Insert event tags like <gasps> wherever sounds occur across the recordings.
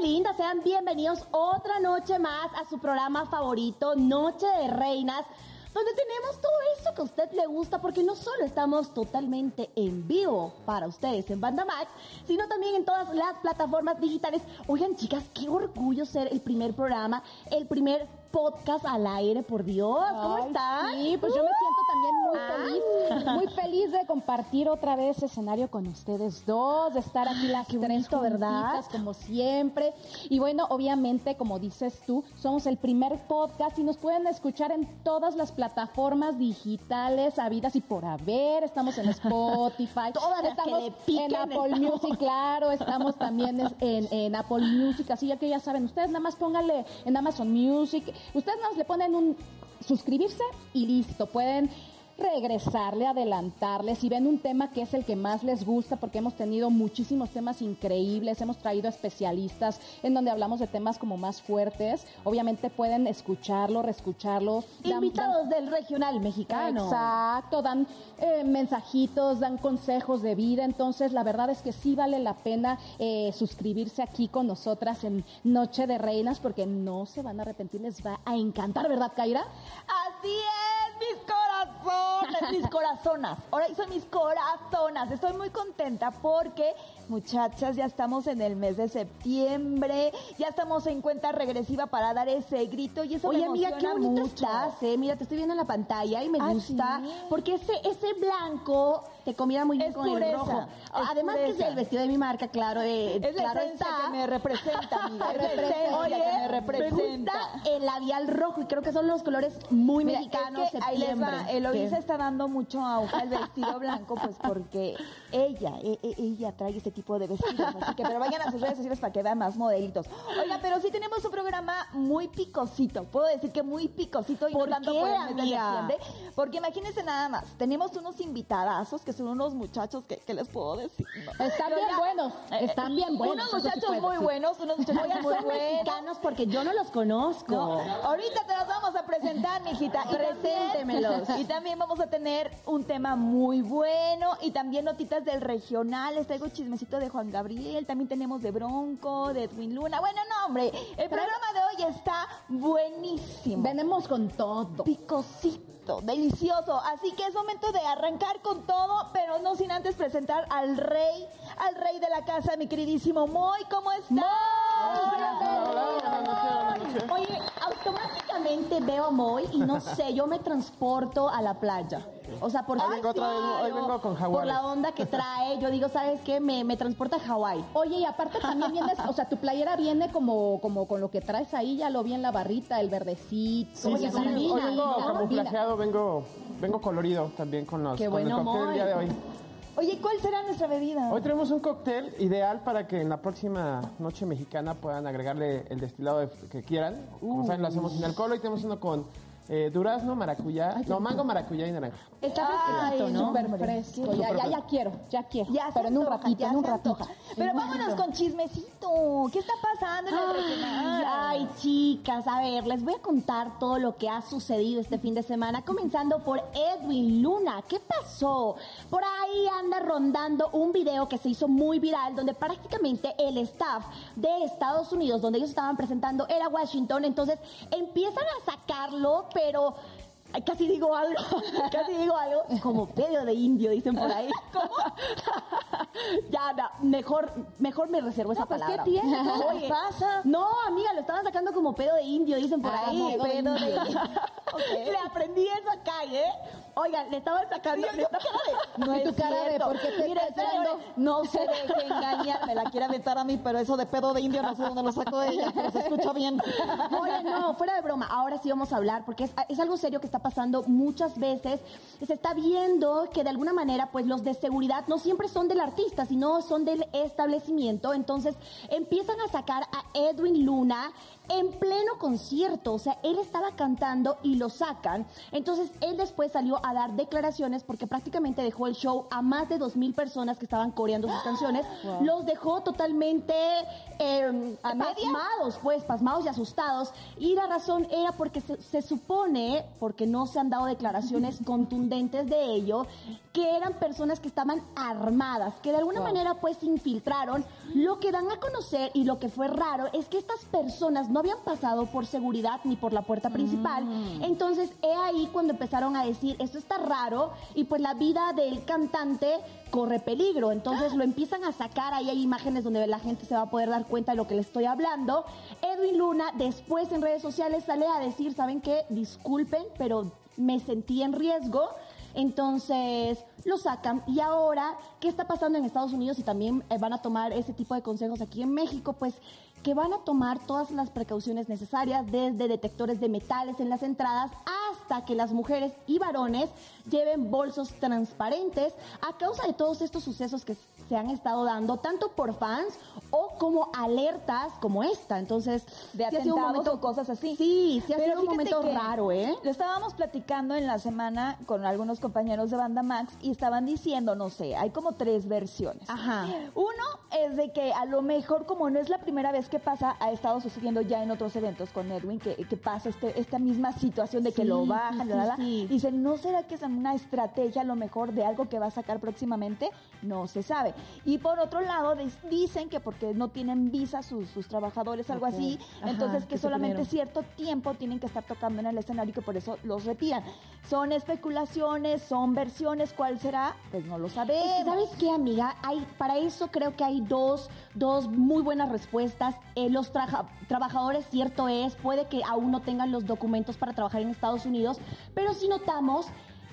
linda, sean bienvenidos otra noche más a su programa favorito, Noche de Reinas, donde tenemos todo eso que a usted le gusta, porque no solo estamos totalmente en vivo para ustedes en Banda Max, sino también en todas las plataformas digitales. Oigan, chicas, qué orgullo ser el primer programa, el primer podcast al aire, por Dios. ¿Cómo Ay, están? Sí, pues yo me siento también muy Ah. feliz, muy feliz de compartir otra vez escenario con ustedes dos, de estar aquí las Qué tres bonito, ¿verdad? como siempre. Y bueno, obviamente, como dices tú, somos el primer podcast y nos pueden escuchar en todas las plataformas digitales habidas y por haber. Estamos en Spotify, <laughs> Todas las que estamos le piquen, en Apple. Music, claro, estamos también en, en Apple Music, así ya que ya saben, ustedes nada más pónganle en Amazon Music, ustedes más le ponen un suscribirse y listo, pueden regresarle, adelantarle, si ven un tema que es el que más les gusta, porque hemos tenido muchísimos temas increíbles, hemos traído especialistas en donde hablamos de temas como más fuertes, obviamente pueden escucharlo, reescucharlo. dan- Invitados del regional mexicano. Exacto, dan eh, mensajitos, dan consejos de vida, entonces la verdad es que sí vale la pena eh, suscribirse aquí con nosotras en Noche de Reinas porque no se van a arrepentir, les va a encantar, ¿verdad, Kaira? Así es, mis corazonas. Ahora son mis corazonas. Estoy muy contenta porque, muchachas, ya estamos en el mes de septiembre, ya estamos en cuenta regresiva para dar ese grito y eso Oye, me amiga, qué bonito mucho. estás, eh. Mira, te estoy viendo en la pantalla y me ¿Ah, gusta. sí? Porque ese, ese blanco te combina muy bien Es con pureza, el rojo. Además que es el vestido de mi marca, claro, eh, Es la claro esencia está. que me representa, <laughs> amiga. Es la Representa. esencia Oye, que me me representa. gusta el labial rojo y creo que son los colores muy Mira, mexicanos, es que ahí les va, Eloisa está dando mucho auge al vestido blanco, pues porque <laughs> ella, e- e- ella trae este tipo de vestidos. Así que, pero vayan a sus redes sociales para que vean más modelitos. Oiga, pero sí tenemos un programa muy picosito. Puedo decir que muy picosito y no ¿Por tanto qué, por el mes de amiga? septiembre. Porque imagínense nada más, tenemos unos invitadazos que son unos muchachos que, que les puedo decir. ¿no? Están bien ya- buenos, eh, están bien buenos. Unos muchachos muy decir. buenos, unos muchachos Oigan, muy son buenos. mexicanos porque yo no los conozco. No, ahorita te los vamos a presentar, mijita. Y también- Preséntemelos. Y también vamos a tener un tema muy bueno y también notitas del regional. Les traigo de Juan Gabriel. También tenemos de Bronco, de Edwin Luna. Bueno, no, hombre. El programa de hoy está buenísimo. Venimos con todo. Picosito, delicioso. Así que es momento de arrancar con todo, pero no sin antes presentar al rey, al rey de la casa, mi queridísimo Moy. ¿Cómo Oye, automáticamente veo a Moy y no sé, yo me transporto a la playa. O sea, por Ahí vengo otra vez, hoy vengo con Por jaguares. la onda que trae, yo digo, ¿sabes qué? Me, me transporta a Hawái. Oye, y aparte también vienes, o sea, tu playera viene como, como con lo que traes ahí, ya lo vi en la barrita, el verdecito, Sí, sí, sí. Hoy vengo camuflajeado, vengo, vengo colorido también con los Qué con bueno, el cóctel Moy. del día de hoy. Oye, ¿cuál será nuestra bebida? Hoy tenemos un cóctel ideal para que en la próxima noche mexicana puedan agregarle el destilado de- que quieran. Como saben, lo hacemos sin alcohol. Hoy tenemos uno con eh, durazno, maracuyá, no, mango, maracuyá y naranja. Está Ay, fresquito, ¿no? Súper fresco, ya, ya, ya quiero, ya quiero. Ya pero en un antoja, ratito, ya en un ratito. Pero vámonos con chismecito. ¿Qué está pasando en? Ay, ay, chicas, a ver, les voy a contar todo lo que ha sucedido este fin de semana, comenzando por Edwin Luna. ¿Qué pasó? Por ahí anda rondando un video que se hizo muy viral, donde prácticamente el staff de Estados Unidos, donde ellos estaban presentando, era Washington. Entonces empiezan a sacarlo, pero ay, casi digo algo, <laughs> casi digo algo, como pedo de indio, dicen por ahí. <laughs> ¿Cómo? <laughs> ya, no, mejor, mejor me reservo esa pues, ¿qué palabra. tiene? ¿Qué pasa? No, amiga, lo estaban sacando como pedo de indio, dicen por Ah, ahí. de Pedo de indio. Le aprendí eso acá, ¿eh? Oigan, le estaban sacando. Yo- yo No es tu cara de, cierto. ¿por qué te viendo? no se deje engañar, me la quiere aventar a mí, pero eso de pedo de indio no sé dónde lo saco de ella, pero se escucha bien. Oye, no, fuera de broma, ahora sí vamos a hablar porque es, es algo serio que está pasando muchas veces. Se está viendo que de alguna manera, pues los de seguridad no siempre son del artista, sino son del establecimiento. Entonces empiezan a sacar a Edwin Luna en pleno concierto. O sea, él estaba cantando y lo sacan. Entonces, él después salió a dar declaraciones porque prácticamente dejó el show a más de dos mil personas que estaban coreando sus <gasps> canciones. Los dejó totalmente eh, pasmados, pues, pasmados y asustados. Y la razón era porque se, se supone, porque no se han dado declaraciones <laughs> contundentes de ello, que eran personas que estaban armadas, que de alguna manera pues infiltraron. Lo que dan a conocer y lo que fue raro es que estas personas no habían pasado por seguridad ni por la puerta principal. Entonces, he ahí cuando empezaron a decir, esto está raro y pues la vida del cantante corre peligro. Entonces lo empiezan a sacar, ahí hay imágenes donde la gente se va a poder dar cuenta de lo que le estoy hablando. Edwin Luna después en redes sociales sale a decir, ¿saben qué? Disculpen, pero me sentí en riesgo. Entonces lo sacan y ahora, ¿qué está pasando en Estados Unidos y también eh, van a tomar ese tipo de consejos aquí en México? Pues que van a tomar todas las precauciones necesarias, desde detectores de metales en las entradas hasta que las mujeres y varones lleven bolsos transparentes a causa de todos estos sucesos que se han estado dando, tanto por fans o como alertas como esta. Entonces, de sí ha sido un momento, o cosas así. Sí, sí ha sido un momento raro, ¿eh? Lo estábamos platicando en la semana con algunos compañeros de Banda Max y estaban diciendo, no sé, hay como tres versiones. Ajá. Uno es de que a lo mejor, como no es la primera vez que pasa, ha estado sucediendo ya en otros eventos con Edwin, que, que pasa este, esta misma situación de que Sí, lo bajan, sí, la, la, la. sí. Dicen, ¿no será que es una estrategia a lo mejor de algo que va a sacar próximamente? No se sabe. Y por otro lado, dicen que porque no tienen visa sus, sus trabajadores, algo así, Ajá, entonces que, solamente cierto tiempo tienen que estar tocando en el escenario y que por eso los retiran. Son especulaciones, son versiones, ¿cuál será? Pues no lo Es sabemos. que, ¿sabes qué, amiga? Hay, para eso creo que hay dos, dos muy buenas respuestas. Eh, los traja- trabajadores, cierto es, puede que aún no tengan los documentos para trabajar en Estados Unidos, pero si notamos,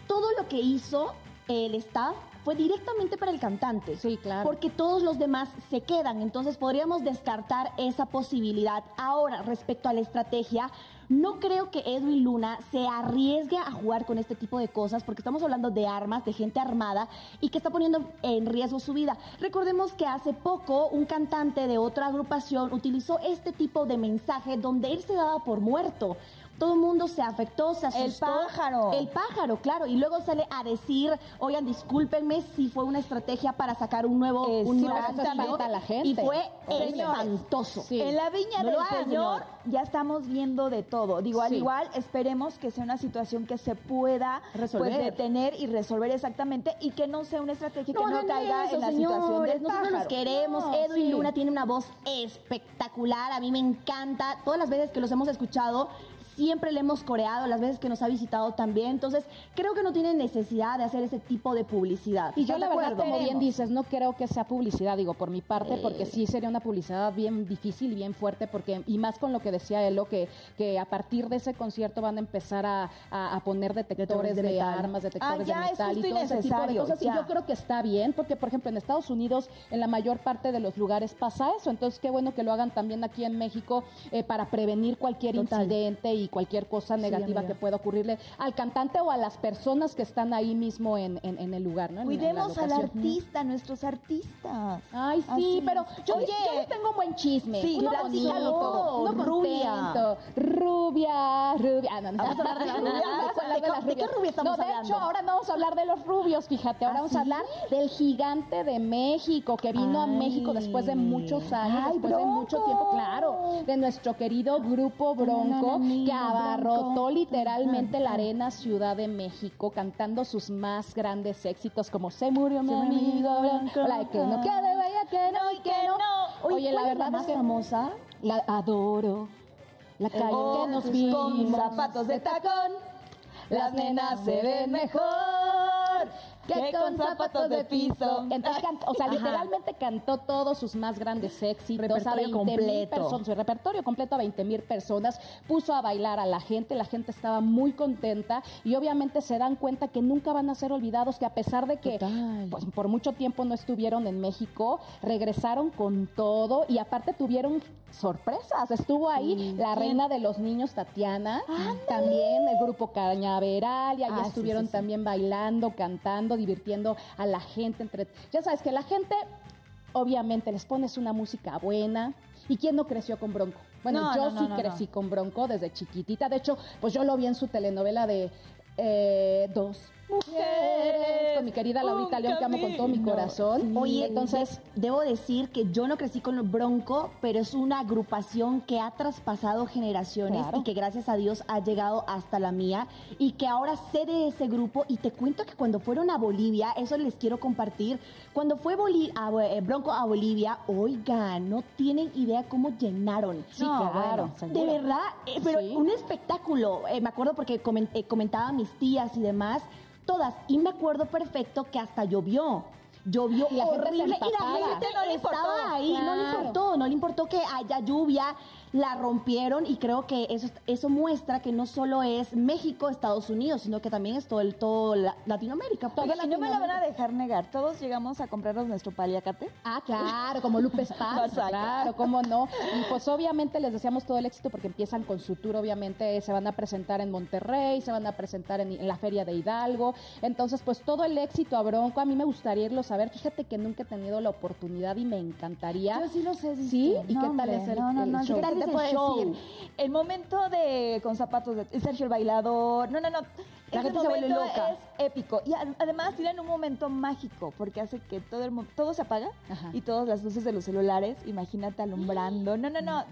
todo lo que hizo el staff fue directamente para el cantante. Sí, claro. Porque todos los demás se quedan. Entonces podríamos descartar esa posibilidad. Ahora, respecto a la estrategia, no creo que Edwin Luna se arriesgue a jugar con este tipo de cosas porque estamos hablando de armas, de gente armada y que está poniendo en riesgo su vida. Recordemos que hace poco un cantante de otra agrupación utilizó este tipo de mensaje donde él se daba por muerto. Todo el mundo se afectó, se El asustó. pájaro. El pájaro, claro. Y luego sale a decir, oigan, discúlpenme si fue una estrategia para sacar un nuevo, un nuevo Exactamente. sencillo". a la gente. Y fue espantoso. Sí. En la viña No del Señor, señor. ya estamos viendo de todo. Digo, al Sí. igual esperemos que sea una situación que se pueda Resolver. pues, detener y resolver exactamente y que no sea una estrategia que no caiga eso, en la situación del Nosotros los pájaro. queremos. No, Edwin sí. Luna tiene una voz espectacular. A mí me encanta. Todas las veces que los hemos escuchado, siempre le hemos coreado. Las veces que nos ha visitado también. Entonces, creo que no tiene necesidad de hacer ese tipo de publicidad. Y yo ¿Estás la verdad, como bien dices, no creo que sea publicidad, digo, por mi parte, porque sí sería una publicidad bien difícil y bien fuerte, porque y más con lo que decía Elo, que, que a partir de ese concierto van a empezar a, a- a poner detectores de armas, detectores Ah, ya, de es metal y todo ese tipo de cosas. Y yo creo que está bien, porque por ejemplo en Estados Unidos, en la mayor parte de los lugares pasa eso, entonces qué bueno que lo hagan también aquí en México eh, para prevenir cualquier Total. incidente y cualquier cosa negativa que pueda ocurrirle al cantante o a las personas que están ahí mismo en, en- en el lugar, ¿no? La Cuidemos al artista, nuestros artistas. Ay, sí, Así pero yo, Oye, yo les tengo un buen chisme. Sí, uno platícalo todo. uno Rubia. Rubia, rubia. Ah, no, no, Vamos a hablar de las <laughs> rubias. Vamos a hablar ¿De las qué- de qué rubias. rubia estamos no, de hablando? hecho, ahora no vamos a hablar de los rubios, fíjate. Ahora ¿Ah, vamos sí? a hablar del gigante de México, que vino a. México después de muchos años, Ay, después de mucho tiempo, claro, de nuestro querido grupo Bronco, que abarrotó literalmente la arena Ciudad de México, cantando sus más grandes éxitos, como Se murió mi amigo Bronco. la de que no quede vaya que no y que no. Oye, la ¿cuál es verdad es que famosa? la adoro. La calle que nos con vimos. zapatos de tacón, Las nenas se ven mejor que con zapatos de piso. Entonces, o sea, Ajá. literalmente cantó todos sus más grandes éxitos a Repertorio 20 mil personas, su repertorio completo a 20 mil personas, puso a bailar a la gente, la gente estaba muy contenta y obviamente se dan cuenta que nunca van a ser olvidados, que a pesar de que Total. pues, por mucho tiempo no estuvieron en México, regresaron con todo y aparte tuvieron sorpresas. Estuvo ahí la reina de los niños, Tatiana, también el grupo Cañaveral, y ahí Ah, estuvieron sí, sí. también bailando, cantando, divirtiendo a la gente. Entre... Ya sabes que la gente, obviamente, les pones una música buena ¿Y quién no creció con Bronco? Bueno, yo sí crecí con Bronco desde chiquitita. De hecho, pues yo lo vi en su telenovela de eh, Dos mujeres, con mi querida Laurita León, que amo con todo mi corazón. Oye, entonces, debo decir que yo no crecí con Bronco, pero es una agrupación que ha traspasado generaciones y que gracias a Dios ha llegado hasta la mía y que ahora sé de ese grupo y te cuento que cuando fueron a Bolivia, eso les quiero compartir, cuando fue eh, Bronco a Bolivia, oigan, no tienen idea cómo llenaron. Sí, claro. de verdad, eh, pero un espectáculo. Eh, me acuerdo porque comentaba a mis tías y demás todas. Y me acuerdo perfecto que hasta llovió. Llovió y horrible. Y la gente no le estaba ahí, no le importó, no le importó que haya lluvia, la rompieron y creo que eso, eso muestra que no solo es México, Estados Unidos, sino que también es todo, el, todo Latinoamérica. Todo no me lo van a dejar negar, todos llegamos a comprarnos nuestro paliacate. Ah, claro, como Lupe Esparza, <laughs> claro, cómo no. Y pues obviamente les deseamos todo el éxito porque empiezan con su tour, obviamente se van a presentar en Monterrey, se van a presentar en, la Feria de Hidalgo, entonces pues todo el éxito a Bronco, a mí me gustaría irlo a ver, fíjate que nunca he tenido la oportunidad y me encantaría. Yo sí lo sé. ¿Sí? ¿Y qué tal es el, no, no, no, show? Te puedo decir? El momento de con zapatos de Sergio el bailador. No, no, no. La Ese momento es épico. Y además tienen un momento mágico porque hace que todo el todo se apaga y todas las luces de los celulares, imagínate alumbrando. <gasps> No, no, no.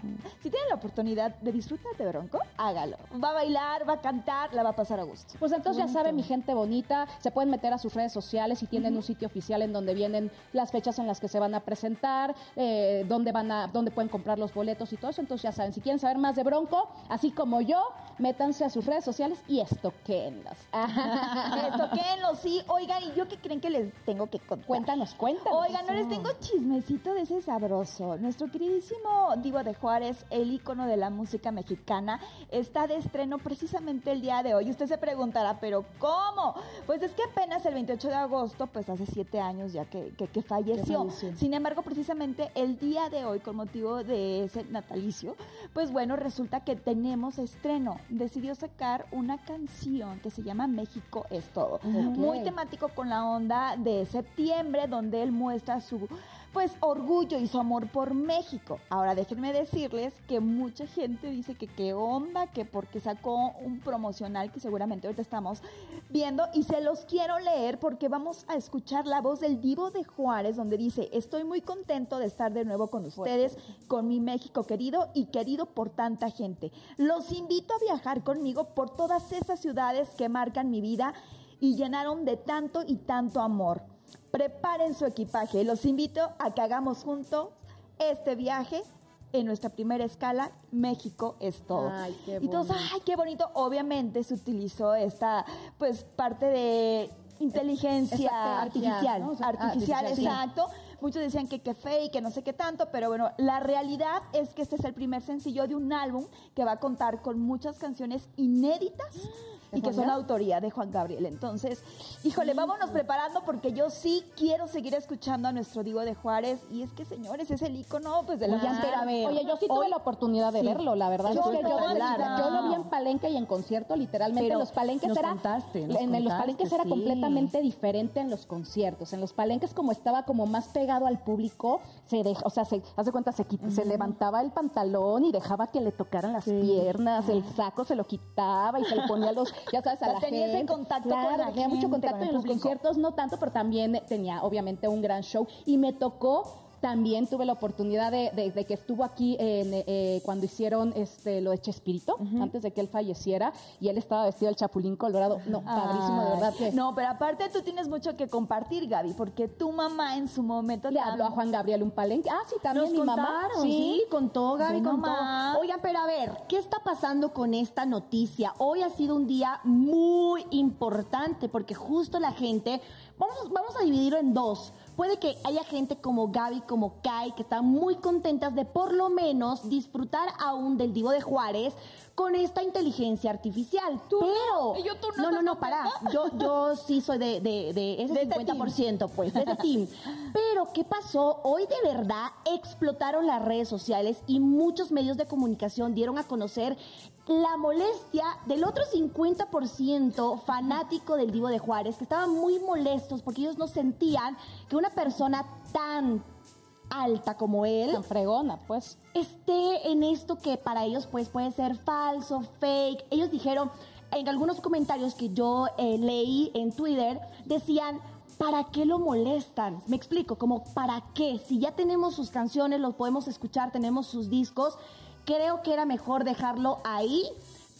Si tienen la oportunidad de disfrutar de Bronco, hágalo. Va a bailar, va a cantar, la va a pasar a gusto. Pues entonces ya saben, mi gente bonita, se pueden meter a sus redes sociales y tienen un sitio oficial en donde vienen las fechas en las que se van a presentar, eh, dónde van a, dónde pueden comprar los boletos y todo eso. Entonces ya saben, si quieren saber más de Bronco, así como yo, métanse a sus redes sociales y estoquenlos. estoquenlos, sí. Oigan, ¿y yo qué creen que les tengo que contar? Cuéntanos, cuéntanos. Oigan, no les tengo chismecito de ese sabroso. Nuestro queridísimo Divo de Juárez, el ícono de la música mexicana, está de estreno precisamente el día de hoy. Usted se preguntará, ¿pero cómo? Pues es que apenas el 28 de agosto, pues hace siete años ya que, que, falleció. Sin embargo, precisamente el día de hoy, con motivo de ese natalicio, pues bueno, resulta que tenemos estreno. Decidió sacar una canción que se llama México es todo. Muy temático con la onda de septiembre, donde él muestra su pues orgullo y su amor por México. Ahora déjenme decirles que mucha gente dice que qué onda, que porque sacó un promocional que seguramente ahorita estamos viendo y se los quiero leer porque vamos a escuchar la voz del Divo de Juárez donde dice, estoy muy contento de estar de nuevo con ustedes, con mi México querido y querido por tanta gente. Los invito a viajar conmigo por todas esas ciudades que marcan mi vida y llenaron de tanto y tanto amor preparen su equipaje. Los invito a que hagamos juntos este viaje en nuestra primera escala, México es todo. Ay, qué y todos, ay, qué bonito. Obviamente se utilizó esta, pues, parte de inteligencia artificial. artificial, exacto. Muchos decían que qué fe y que no sé qué tanto, pero bueno, la realidad es que este es el primer sencillo de un álbum que va a contar con muchas canciones inéditas y que son autoría de Juan Gabriel. Entonces, híjole, vámonos preparando porque yo sí quiero seguir escuchando a nuestro Diego de Juárez. Y es que, señores, es el icono pues, de la Oye, Oye, yo sí tuve la oportunidad de verlo, la verdad. Yo, yo, lo vi en Palenque y en concierto, literalmente. los palenques era. en los palenques era completamente diferente en los conciertos. En los palenques, como estaba como más pegado al público, se deja, o sea, se, hace cuenta, se, se levantaba el pantalón y dejaba que le tocaran las piernas, el saco se lo quitaba y se le ponía los <laughs> ya sabes, a la tenía ese contacto con la tenía mucho contacto en los conciertos, no tanto, pero también tenía obviamente un gran show. Y me tocó también tuve la oportunidad de, que estuvo aquí en, eh, cuando hicieron este lo de Chespirito, antes de que él falleciera, y él estaba vestido del Chapulín Colorado. No, padrísimo, de verdad. No, pero aparte tú tienes mucho que compartir, Gaby, porque tu mamá en su momento... Le habló a Juan Gabriel un palenque. Ah, sí, también mi mamá. Sí, contó, Gaby, contó. Oigan, pero a ver, ¿qué está pasando con esta noticia? Hoy ha sido un día muy importante, porque justo la gente... Vamos, vamos a dividirlo en dos puede que haya gente como Gaby, como Kai, que están muy contentas de por lo menos disfrutar aún del Divo de Juárez con esta inteligencia artificial. Pero. ¿Y yo, tú no, no, no, no, para. Yo, yo sí soy de, de, de <laughs> ese 50%, pues, de ese team. <laughs> Pero, ¿qué pasó? Hoy de verdad explotaron las redes sociales y muchos medios de comunicación dieron a conocer la molestia del otro 50% fanático del Divo de Juárez, que estaban muy molestos porque ellos no sentían que una persona tan alta como él, Tan fregona, pues. esté en esto que para ellos pues puede ser falso, fake. Ellos dijeron, en algunos comentarios que yo eh, leí en Twitter, decían, ¿para qué lo molestan? Me explico, como ¿para qué? Si ya tenemos sus canciones, los podemos escuchar, tenemos sus discos, creo que era mejor dejarlo ahí.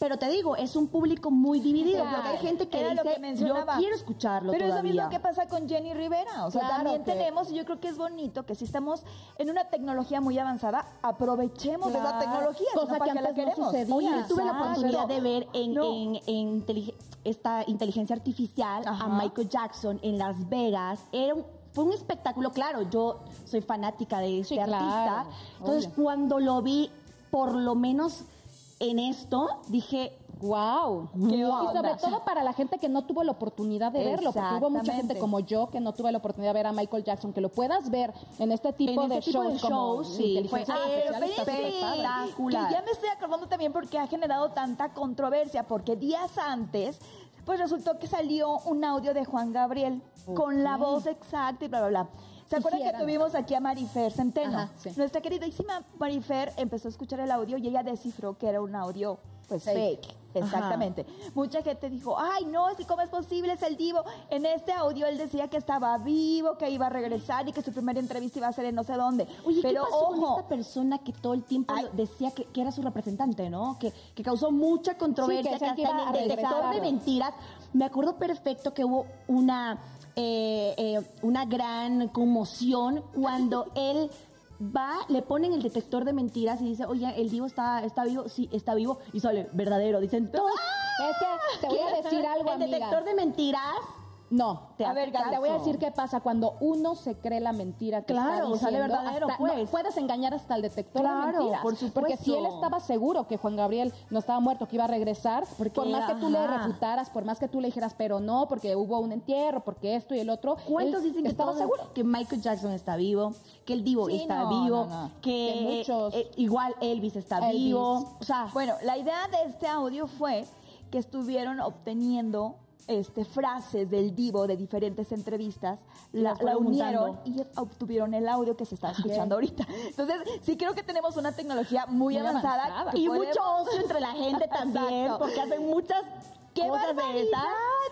Pero te digo, es un público muy dividido, Claro. porque hay gente que Era lo dice, que yo quiero escucharlo Pero es lo todavía. mismo que pasa con Jenny Rivera. O sea, Claro también que- tenemos, y yo creo que es bonito que si estamos en una tecnología muy avanzada, aprovechemos de esa Claro. tecnología. Cosa sino para que la antes no sucedía. Oye, tuve la oportunidad de ver en, No. en- en intelig- esta inteligencia artificial Ajá. a Michael Jackson en Las Vegas. Era un- fue un espectáculo, claro, yo soy fanática de este Sí, claro, artista. Entonces, obvio. cuando lo vi, por lo menos en esto, dije, Wow. ¿Qué Y sobre todo para la gente que no tuvo la oportunidad de verlo, porque hubo mucha gente como yo que no tuve la oportunidad de ver a Michael Jackson, que lo puedas ver en este tipo En de este tipo shows de como shows, sí, fue espectacular. Que ya me estoy acordando también porque ha generado tanta controversia, porque días antes, pues resultó que salió un audio de Juan Gabriel con la voz exacta y bla, bla, bla. ¿Se acuerdan que tuvimos aquí a Marifer Centeno? Ajá, sí. Nuestra queridísima Marifer empezó a escuchar el audio y ella descifró que era un audio pues fake. Fake. Exactamente. Mucha gente dijo, ay, no, es que cómo es posible, es el divo. En este audio él decía que estaba vivo, que iba a regresar y que su primera entrevista iba a ser en no sé dónde. Oye, Pero ¿qué pasó ojo, con esta persona que todo el tiempo Ay. decía que, que era su representante, ¿no? Que, que causó mucha controversia, Sí, que que, hasta en el detector de mentiras. Me acuerdo perfecto que hubo una, eh, eh, una gran conmoción cuando él va, le ponen el detector de mentiras y dice, oye, el divo está, está vivo, sí, está vivo, y sale, verdadero, dicen todos. Es que te voy a decir <laughs> algo, El amiga. detector de mentiras No, te A ver, Te voy a decir qué pasa cuando uno se cree la mentira que Claro, está sale verdadero, hasta- pues. no, puedes engañar hasta el detector Claro, de mentiras. por Porque si él estaba seguro que Juan Gabriel no estaba muerto, que iba a regresar, Porque, por más que tú le refutaras, por más que tú le dijeras, pero no, porque hubo un entierro, porque esto y el otro, ¿Cuántos dicen que estaba seguro? que Michael Jackson está vivo, que el Divo Sí, está no, vivo, no, no. que Que muchos- eh, igual Elvis está Elvis. vivo, o sea, Bueno, la idea de este audio fue que estuvieron obteniendo este, frases del divo de diferentes entrevistas, la, unieron juntando. y obtuvieron el audio que se está escuchando ahorita. Entonces, sí creo que tenemos una tecnología muy, Muy avanzada. y podemos- mucho ocio entre la gente <laughs> también, porque hacen muchas ¡Qué cosas de esas.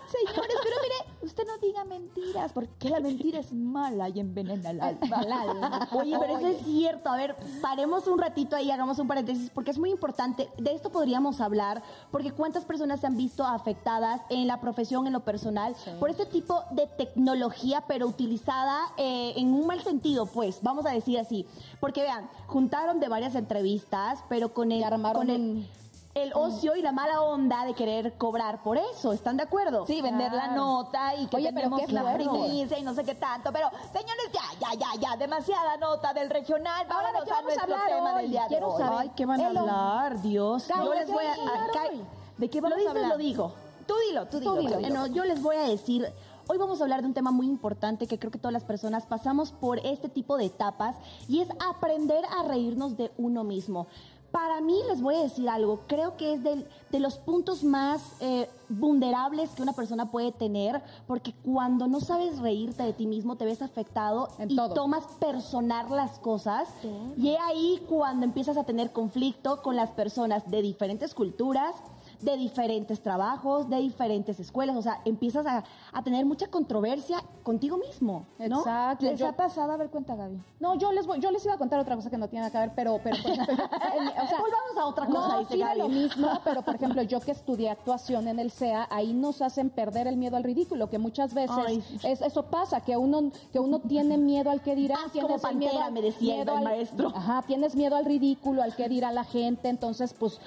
señores! Pero mire, usted no diga mentiras, porque la mentira es mala y envenena el alma. <laughs> Oye, pero eso es cierto. A ver, paremos un ratito ahí, hagamos un paréntesis, porque es muy importante. De esto podríamos hablar, porque cuántas personas se han visto afectadas en la profesión, en lo personal, por este tipo de tecnología, pero utilizada eh, en un mal sentido, pues, vamos a decir así. Porque vean, juntaron de varias entrevistas, pero con el, Y armaron con el, el ocio y la mala onda de querer cobrar por eso. ¿Están de acuerdo? Sí, vender la nota y que Oye, pero tenemos qué la primicia y no sé qué tanto. Pero, señores, ya, ya, ya, ya, demasiada nota del regional. Ahora, ¿de Vámonos qué a a nuestro hablar tema hoy? del día Quiero de hoy. saber. Ay, ¿qué van a hablar? Dios. Yo ¿de les voy a... a? ¿De qué Lo vamos a dices, hablar? lo digo. Tú dilo, tú dilo. Tú dilo. tú dilo. Bueno, yo les voy a decir, hoy vamos a hablar de un tema muy importante que creo que todas las personas pasamos por este tipo de etapas y es aprender a reírnos de uno mismo. Para mí, les voy a decir algo, creo que es del- de los puntos más eh, vulnerables que una persona puede tener, porque cuando no sabes reírte de ti mismo, te ves afectado En y todo. tomas personal las cosas. Y es ahí cuando empiezas a tener conflicto con las personas de diferentes culturas, de diferentes trabajos, de diferentes escuelas. O sea, empiezas a, a tener mucha controversia contigo mismo. ¿no? Exacto. ¿Les Yo- ha pasado? A ver, cuenta, Gaby. No, yo les voy, yo les iba a contar otra cosa que no tiene nada que ver, pero, pero <laughs> en- o sea, Volvamos a otra cosa, no, dice sí Gaby. lo mismo, pero por ejemplo, yo que estudié actuación en el CEA, ahí nos hacen perder el miedo al ridículo, que muchas veces Ay. es, eso pasa, que uno, que uno tiene miedo al que dirá, Haz como el miedo pantera, al- me decía miedo el al- maestro. Ajá, tienes miedo al ridículo, al que dirá la gente, entonces pues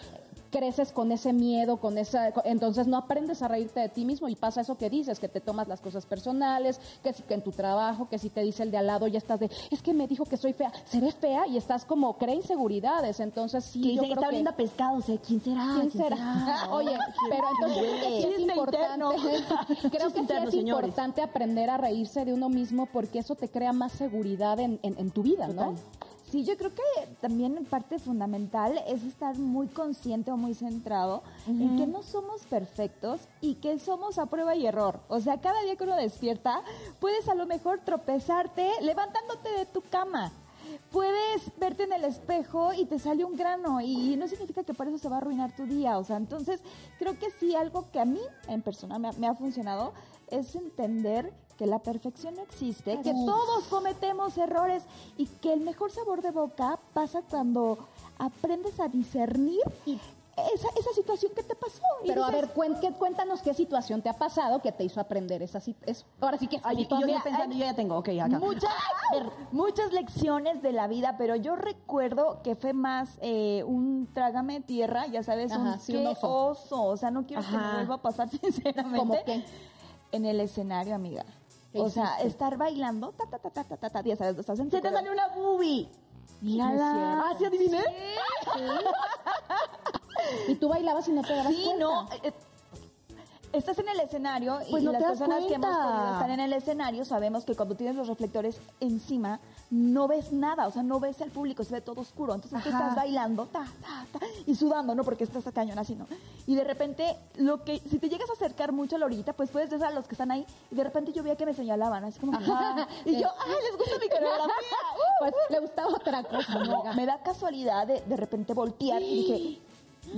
creces con ese miedo, con esa, entonces no aprendes a reírte de ti mismo y pasa eso que dices, que te tomas las cosas personales, que si que en tu trabajo, que si te dice el de al lado ya estás de, es que me dijo que soy fea, seré fea y estás como crea inseguridades, entonces sí, Que yo creo está que oliendo pescado, o sea, ¿quién será? ¿Quién será? <laughs> Oye, pero entonces creo que sí es importante, <laughs> <laughs> creo que sí es importante aprender a reírse de uno mismo porque eso te crea más seguridad en, en- en tu vida, ¿no? Total. Sí, yo creo que también parte fundamental es estar muy consciente o muy centrado en que no somos perfectos y que somos a prueba y error. O sea, cada día que uno despierta, puedes a lo mejor tropezarte levantándote de tu cama. puedes verte en el espejo y te sale un grano y no significa que por eso se va a arruinar tu día. O sea, entonces creo que sí, algo que a mí en persona me ha, me ha funcionado es entender que la perfección no existe, que todos cometemos errores y que el mejor sabor de boca pasa cuando aprendes a discernir esa, esa situación que te pasó. Y Pero a dices, ver, cuen- qué- cuéntanos qué situación te ha pasado que te hizo aprender esa eso. Ahora sí que Ay, yo ya pensando, yo ya tengo, ok, acá. Muchas, <laughs> muchas lecciones de la vida, pero yo recuerdo que fue más eh, un trágame tierra, ya sabes, un, Ajá, sí, qué un oso. oso. O sea, no quiero que me vuelva a pasar, <laughs> sinceramente. ¿Cómo qué? En el escenario, amiga. ¿Qué O sea, estar bailando, ta, ta, ta, ta, ta, ta, ta, ya sabes, estás en Se te salió una boobie. Mírala. Ah, ¿sí adiviné? Y tú bailabas y no te dabas Sí, cuenta. no. eh, estás en el escenario y Pues no las personas que hemos podido estar en el escenario sabemos que cuando tienes los reflectores encima no ves nada, o sea, no ves al público, se ve todo oscuro. Entonces tú estás bailando ta, ta, ta, y sudando, ¿no? Porque estás cañón así, ¿no? Y de repente, lo que si te llegas a acercar mucho a la orillita, pues puedes ver a los que están ahí y de repente yo veía que me señalaban, así como, Ajá. <laughs> y yo, ¡ay, les gusta mi coreografía! <laughs> Pues le gustaba otra cosa. No, me da casualidad de de repente voltear y dije,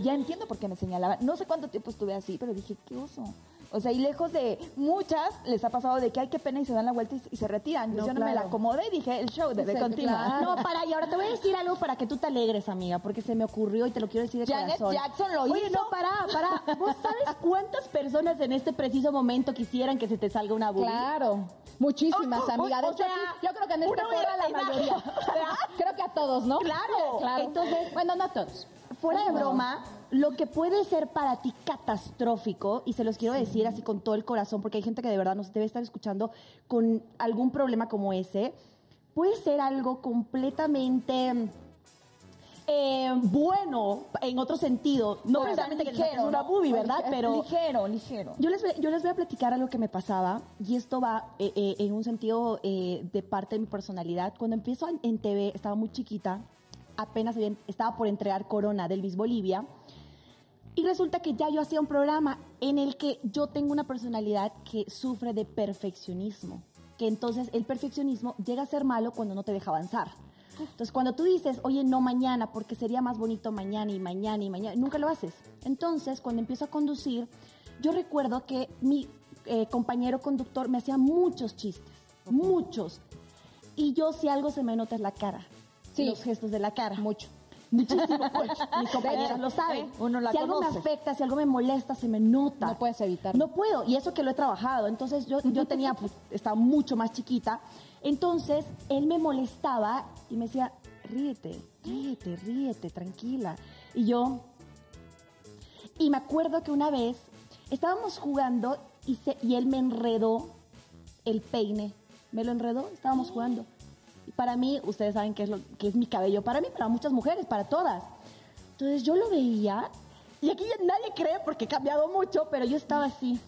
ya entiendo por qué me señalaban. No sé cuánto tiempo estuve así, pero dije, qué oso. O sea, y lejos de muchas les ha pasado de que hay que pena y se dan la vuelta y, y se retiran. No, yo no me la acomodé y dije, el show debe Sí, continuar. claro. No, para, y ahora te voy a decir algo para que tú te alegres, amiga, porque se me ocurrió y te lo quiero decir de Janet corazón. Jackson lo Oye, hizo. no, para, para. ¿Vos sabes cuántas personas en este preciso momento quisieran que se te salga una boobie? Claro. Muchísimas, O- o- amiga. De o hecho, sea, aquí, yo creo que en este una foro la mayoría. <laughs> Creo que a todos, ¿no? Claro. claro. Entonces- bueno, no a todos. Fuera de No. broma, lo que puede ser para ti catastrófico, y se los quiero decir así con todo el corazón, porque hay gente que de verdad nos debe estar escuchando con algún problema como ese, puede ser algo completamente eh, bueno en otro sentido. No precisamente que te ligero, saques una ¿no? boobie, ¿verdad? Pero Ligero, ligero. yo les, yo les voy a platicar algo que me pasaba y esto va eh, eh, en un sentido eh, de parte de mi personalidad. Cuando empiezo en TV, estaba muy chiquita, apenas estaba por entregar Corona del Miss Bolivia y resulta que ya yo hacía un programa en el que yo tengo una personalidad que sufre de perfeccionismo, que entonces el perfeccionismo llega a ser malo cuando no te deja avanzar. Entonces, cuando tú dices, oye, no mañana, porque sería más bonito mañana y mañana y mañana, nunca lo haces. Entonces, cuando empiezo a conducir, yo recuerdo que mi eh, compañero conductor me hacía muchos chistes, muchos. Y yo, si algo se me nota, es la cara. Sí. Los gestos de la cara. Mucho. Muchísimo. <laughs> pues, mis compañeros lo saben. Uno la si algo me afecta, si algo me molesta, se me nota. No puedes evitarlo. No puedo. Y eso que lo he trabajado. Entonces yo, yo <laughs> tenía, pues, estaba mucho más chiquita. Entonces él me molestaba y me decía, ríete, ríete, ríete, tranquila. Y yo, y me acuerdo que una vez estábamos jugando y, se- y él me enredó el peine. Me lo enredó, estábamos jugando. Para mí, ustedes saben que es, lo, que es mi cabello, para mí, para muchas mujeres, para todas. Entonces yo lo veía, y aquí ya nadie cree porque he cambiado mucho, pero yo estaba así.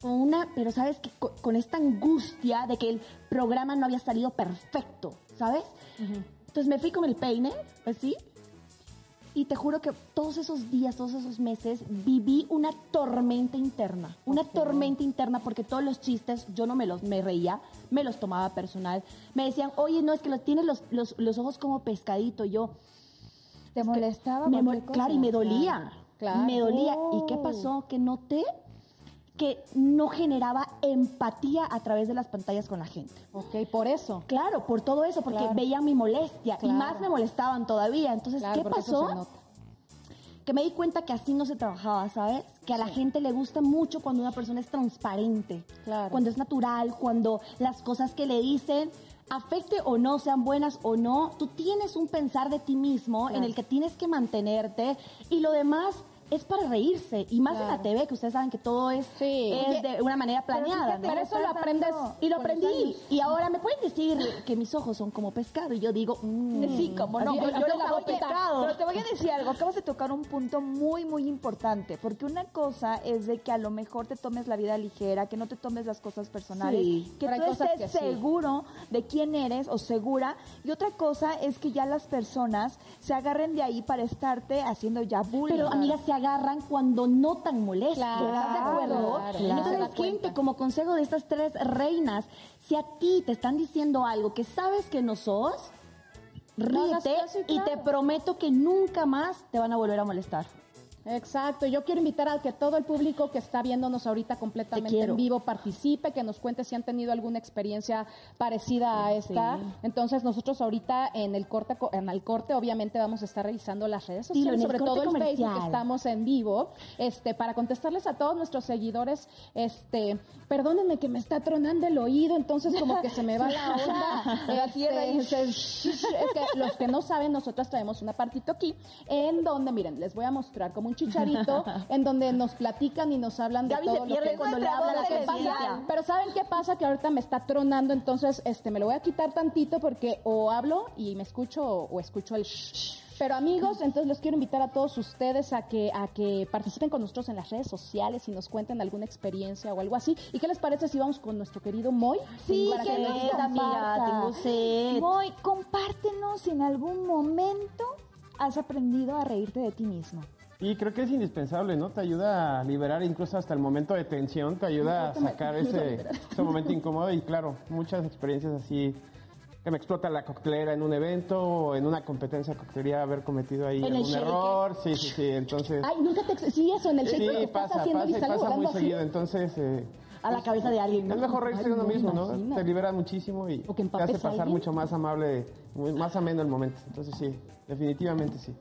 Con una, pero sabes que con, con esta angustia de que el programa no había salido perfecto, ¿sabes? Entonces me fui con el peine, así, y te juro que todos esos días, todos esos meses, viví una tormenta interna. Una tormenta interna porque todos los chistes yo no me los me reía, me los tomaba personal. Me decían, oye, no, es que los, tienes los, los, los ojos como pescadito. Y yo, ¿Te molestaba? me claro, y me dolía. claro. Me dolía. ¿Y qué pasó? Que noté que no generaba empatía a través de las pantallas con la gente. Ok, por eso. Claro, por todo eso, porque Claro. veían mi molestia y más me molestaban todavía. Entonces, Claro, ¿qué pasó? que me di cuenta que así no se trabajaba, ¿sabes? Que a la gente le gusta mucho cuando una persona es transparente, Claro. cuando es natural, cuando las cosas que le dicen, afecte o no, sean buenas o no, tú tienes un pensar de ti mismo en el que tienes que mantenerte y lo demás es para reírse. Y más en la. TV, que ustedes saben que todo es, Sí. es Oye, de una manera planeada. ¿no? Pero eso lo aprendes Y lo aprendí. Y ahora me pueden decir que mis ojos son como pescado. Y yo digo, mm, Sí, como no. Yo, yo les hago pescado. Pero te voy a decir algo. Acabas de tocar un punto muy, muy importante. Porque una cosa es de que a lo mejor te tomes la vida ligera, que no te tomes las cosas personales, Sí, que pero tú estés que sí. seguro de quién eres o segura. Y otra cosa es que ya las personas se agarren de ahí para estarte haciendo ya bullying. Pero amiga, si agarran cuando no tan molestos. Claro, ¿Estás de acuerdo? claro, Entonces, claro. Da gente, como consejo de estas tres reinas, si a ti te están diciendo algo que sabes que no sos, No ríete y te prometo que nunca más te van a volver a molestar. Exacto, yo quiero invitar a que todo el público que está viéndonos ahorita completamente en vivo participe, que nos cuente si han tenido alguna experiencia parecida a esta. Entonces nosotros ahorita en el corte, co- en el corte obviamente vamos a estar revisando las redes sociales, el sobre todo en Facebook comercial. estamos en vivo, este, para contestarles a todos nuestros seguidores, este, perdónenme que me está tronando el oído, entonces como que se me va la <laughs> onda. La tierra ahí. Este, <laughs> es que los que no saben, nosotros traemos un apartito aquí, en donde, miren, les voy a mostrar como un chicharito, <laughs> en donde nos platican y nos hablan de Gaby todo se lo pierde que cuando le voz la lesbiana. pero ¿saben qué pasa? Que ahorita me está tronando, entonces este me lo voy a quitar tantito porque o hablo y me escucho o, o escucho el shh. Pero amigos, entonces los quiero invitar a todos ustedes a que a que participen con nosotros en las redes sociales y nos cuenten alguna experiencia o algo así. ¿Y qué les parece si vamos con nuestro querido Moy? Sí, Para qué que nos amiga, tengo sed. Moy, compártenos si en algún momento has aprendido a reírte de ti mismo. Y creo que es indispensable, ¿no? Te ayuda a liberar incluso hasta el momento de tensión, te ayuda a sacar ese, ese momento incómodo y claro, muchas experiencias así que me explota la coctelera en un evento o en una competencia de coctelería haber cometido ahí algún error, sí, sí, sí, entonces Ay, nunca te sí eso en el sí, estás pasa, haciendo pasa, y pasa muy así. seguido, entonces eh, A la cabeza de alguien. ¿no? es mejor reírse de uno no, mismo, ¿no? Te libera muchísimo y te hace pasar mucho más amable, más ameno el momento, entonces sí, definitivamente sí.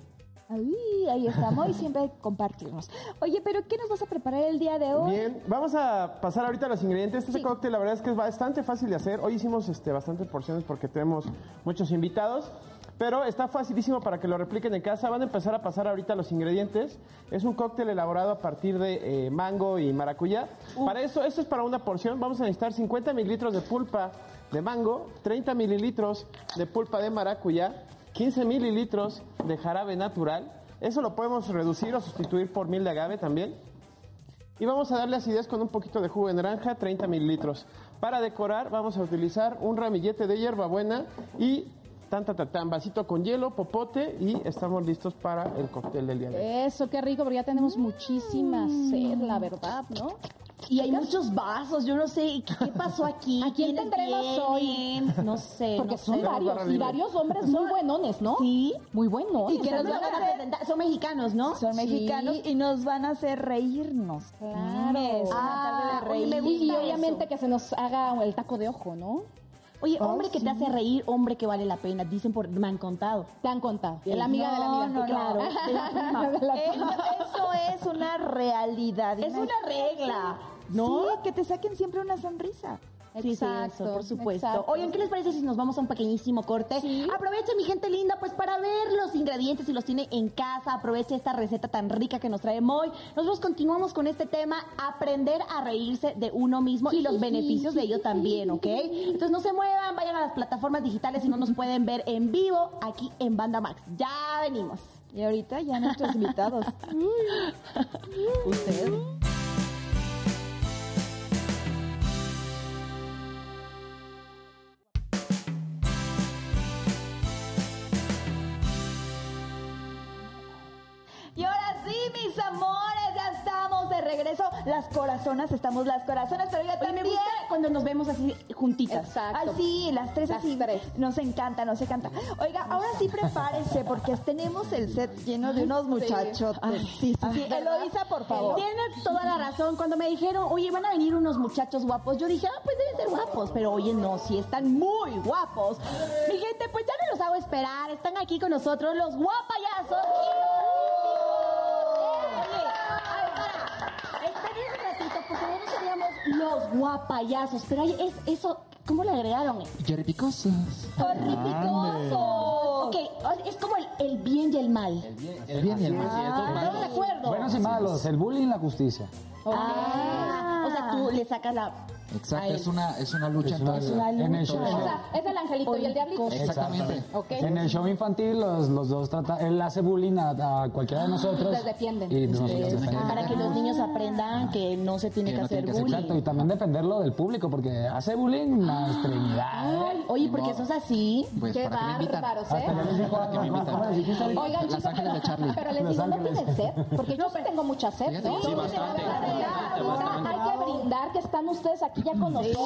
Ahí estamos y siempre compartirnos. Oye, pero ¿qué nos vas a preparar el día de hoy? Bien, vamos a pasar ahorita a los ingredientes. Este Sí. cóctel la verdad es que es bastante fácil de hacer. Hoy hicimos este, bastantes porciones porque tenemos muchos invitados. Pero está facilísimo para que lo repliquen en casa. Van a empezar a pasar ahorita los ingredientes. Es un cóctel elaborado a partir de eh, mango y maracuyá. Para eso, esto es para una porción. Vamos a necesitar 50 mililitros de pulpa de mango, 30 mililitros de pulpa de maracuyá, 15 mililitros de jarabe natural. Eso lo podemos reducir o sustituir por miel de agave también. Y vamos a darle acidez con un poquito de jugo de naranja, 30 mililitros. Para decorar vamos a utilizar un ramillete de hierbabuena y tanta tatán, vasito con hielo, popote y estamos listos para el cóctel del día de hoy. Eso, qué rico, porque ya tenemos muchísima sed, la verdad, ¿no? Y hay muchos vasos, yo no sé qué pasó <laughs> aquí. ¿A quién ¿Quiénes tendremos hoy? No sé, Porque no son sé. varios, y varios hombres muy buenones, ¿no? Sí. Muy buenos. Y que nos van a presentar, son mexicanos, ¿no? Son Sí. mexicanos y nos van a hacer reírnos. Claro. Una Ah, tarde de oye, me reír. Y gusta obviamente eso. que se nos haga el taco de ojo, ¿no? Oye, hombre que te hace reír, hombre que vale la pena, dicen por, me han contado. Te han contado. La amiga de la amiga. No, claro. no. <laughs> de la prima. De la Eso, eso es una realidad. Es una regla, ¿no? Sí, que te saquen siempre una sonrisa. Sí, sí, Exacto, por supuesto. exacto. Oigan, ¿qué les parece si nos vamos a un pequeñísimo corte? Sí. Aprovechen, mi gente linda, pues para ver los ingredientes si los tiene en casa. Aproveche esta receta tan rica que nos trae Moy. Nosotros continuamos con este tema, aprender a reírse de uno mismo y los beneficios de ello también, ¿ok? Entonces no se muevan, vayan a las plataformas digitales si no nos pueden ver en vivo aquí en Banda Max. Ya venimos. Y ahorita ya nuestros invitados. <laughs> Usted. Regreso. Las corazonas, estamos las corazonas, pero ya Oye, me también. gusta cuando nos vemos así juntitas. Exacto. Ay, sí, las tres Las así. tres. Nos encanta, nos encanta. Oiga, ahora sí prepárense porque tenemos el set lleno de unos muchachotes. Ay, sí, sí, sí. ¿verdad? Eloisa, por favor. Tienes toda la razón. Cuando me dijeron, oye, van a venir unos muchachos guapos, yo dije, ah, pues deben ser guapos. Pero oye, no, sí están muy guapos. Mi gente, pues ya no los hago esperar. Están aquí con nosotros los guapayazos. Oye, ay, para. Esperen un ratito, porque nosotros los guapayazos. Pero oye, es eso, ¿cómo le agregaron? Yerbicosos. Horripicoso. Ok, es como el, el bien y el mal. El bien y el mal. Ah, ¿estamos de acuerdo? Buenos y malos, el bullying y la justicia. Ah, o sea, tú le sacas la... Exacto, es una, es una lucha Es una- entonces. una En el lucha. show, O sea, es el angelito y el diablito. Exactamente. Ok. en el show infantil los, los dos tratan, él hace bullying a, a cualquiera de nosotros. Ustedes defienden. Y nosotros Ustedes, defendemos. para que los niños aprendan que no se tiene Que que, no hacer tiene que bullying. Exacto, y también defenderlo del público, porque hace bullying más Trinidad. Ay, oye, ¿por qué sos así? Pues Qué bárbaros, ¿eh? Oigan, chicos, Ángeles de Charlie. pero les digo, ¿no tienen sed? Porque yo sí tengo mucha sed, ¿no? sí, bastante. Hay que brindar que están ustedes aquí ya con nosotros.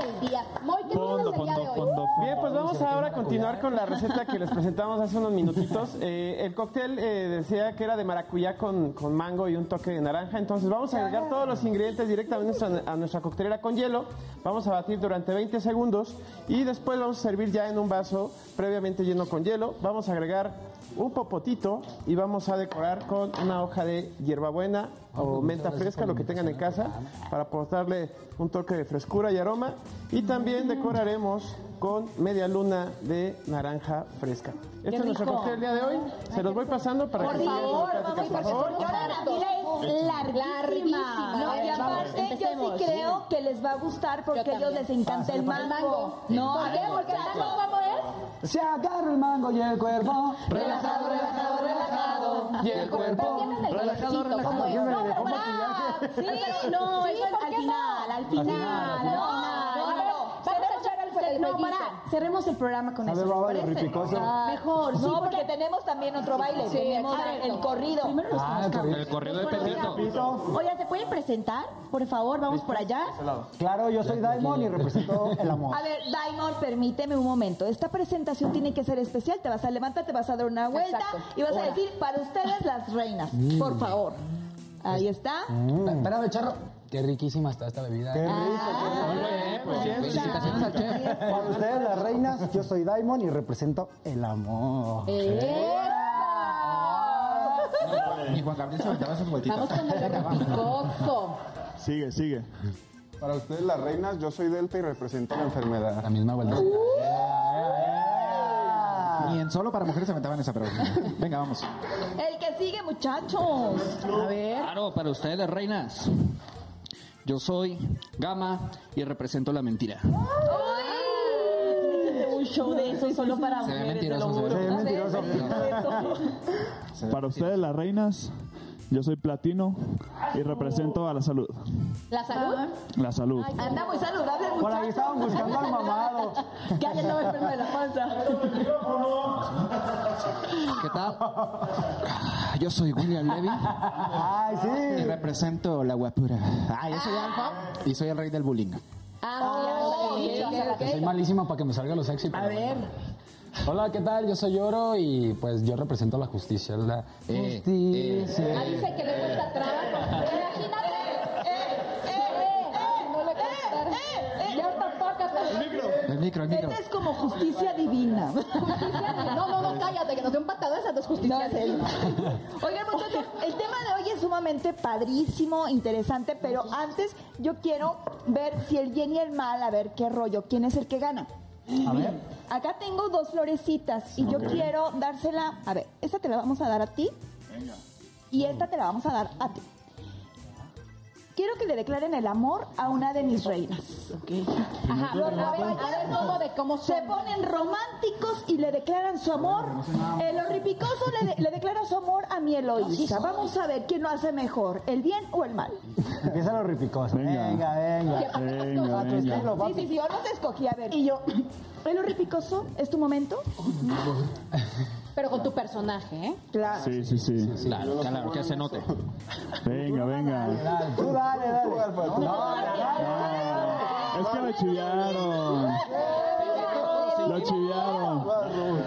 Del día. Moy, ¿qué Fondo, tienes el día de fondo, hoy? fondo, Bien, pues vamos ahora a continuar con la receta que les presentamos hace unos minutitos. <laughs> Eh, el cóctel eh, decía que era de maracuyá con, con mango y un toque de naranja. Entonces vamos a agregar todos los ingredientes directamente a nuestra, a nuestra coctelera con hielo. Vamos a batir durante 20 segundos y después vamos a servir ya en un vaso previamente lleno con hielo. Vamos a agregar un popotito y vamos a decorar con una hoja de hierbabuena o menta fresca, lo que tengan en casa, para aportarle un toque de frescura y aroma. Y también decoraremos con media luna de naranja fresca. Este es nuestro cóctel el día de hoy. Se los voy pasando para Por que sigan favor, vamos, por favor. porque ahora la fila es larguísima. No, y aparte yo sí creo que les va a gustar porque a ellos les encanta el mango. No, ¿Por qué? Porque el mango, ¿cómo es? Se agarra el mango y el cuerpo. Relajado, relajado, relajado. Y el cuerpo. Yo me No, pero bravo. Sí, <laughs> No, sí, eso es ¿por al final, al final, al No, final. No, para, cerremos el programa con ¿Sabe eso. Ah, Mejor, sí, No, porque porque tenemos también otro baile. Sí, tenemos exacto. el corrido. primero los Ah, el conozcamos. El corrido de Pedrito. Pito. Oigan, ¿se pueden presentar? Por favor, vamos por allá. Claro, yo soy Daimon y represento el amor. A ver, Daimon, permíteme un momento. Esta presentación tiene que ser especial. Te vas a levantar, te vas a dar una vuelta Exacto. y vas a decir, para ustedes las reinas, por favor. Ahí está. Mm. Espérame, charro. Qué riquísima está esta bebida. Qué ¿eh? rico. Pues Felicitaciones al chef. Para ustedes, las reinas, yo soy Daimon y represento el amor. Y Juan Gabriel se aventaba sus vueltitas. Vamos con el. Sigue, sigue. Para ustedes las reinas, yo soy Delta y represento la enfermedad. La misma vuelta. Ni en solo para mujeres se aventaban esa pregunta. Venga, vamos. El que sigue, muchachos. A ver. Claro, para ustedes las reinas. Yo soy Gama y represento la mentira. Un show de eso solo para Se ve mujeres, te lo mentiroso, se juro. ve mentiroso. Para ustedes, las reinas, yo soy Platino y represento a la salud. ¿La salud? La salud. Anda muy saludable el Por ahí estaban buscando al mamado. <laughs> Que alguien no me enfermo de la panza. ¿Qué tal? Yo soy William Levy Ay, y sí. represento la guapura. Ah, yo soy Alfa y soy el rey del bullying. Ah, sí, ok, ándale, ok, Yo soy malísimo para que me salga lo sexy. A ver. Hola, ¿qué tal? Yo soy Oro y pues yo represento la justicia. La Eh, justicia. Ah, dice que le cuesta trabajo. Imagínate. No. El micro, el micro. Esta es como justicia divina. No, no, no, cállate, que nos dé un patado esa no es justicia. <laughs> Oigan, muchachos, el tema de hoy es sumamente padrísimo, interesante, pero antes yo quiero ver si el bien y el mal, a ver qué rollo, quién es el que gana. A ver. <gasps> Acá tengo dos florecitas y yo quiero dársela. A ver, esta te la vamos a dar a ti. Y esta te la vamos a dar a ti. Quiero que le declaren el amor a una de mis reinas. Ajá, a ver, a ver, ¿cómo de cómo Se ponen románticos y le declaran su amor. El horripicoso le, de- le declara su amor a mi Eloísa. Vamos a ver quién lo hace mejor, el bien o el mal. Empieza lo ripicoso. Venga. Venga, venga. Venga, venga. Sí, sí, sí, yo te escogí, a ver. Y yo, <laughs> ¿el horripicoso es tu momento? Pero con tu personaje, ¿eh? Claro. Sí, sí, sí. Claro, claro, que se note. Venga, venga. Tú dale, dale. Es que lo chiviaron. Lo chiviaron.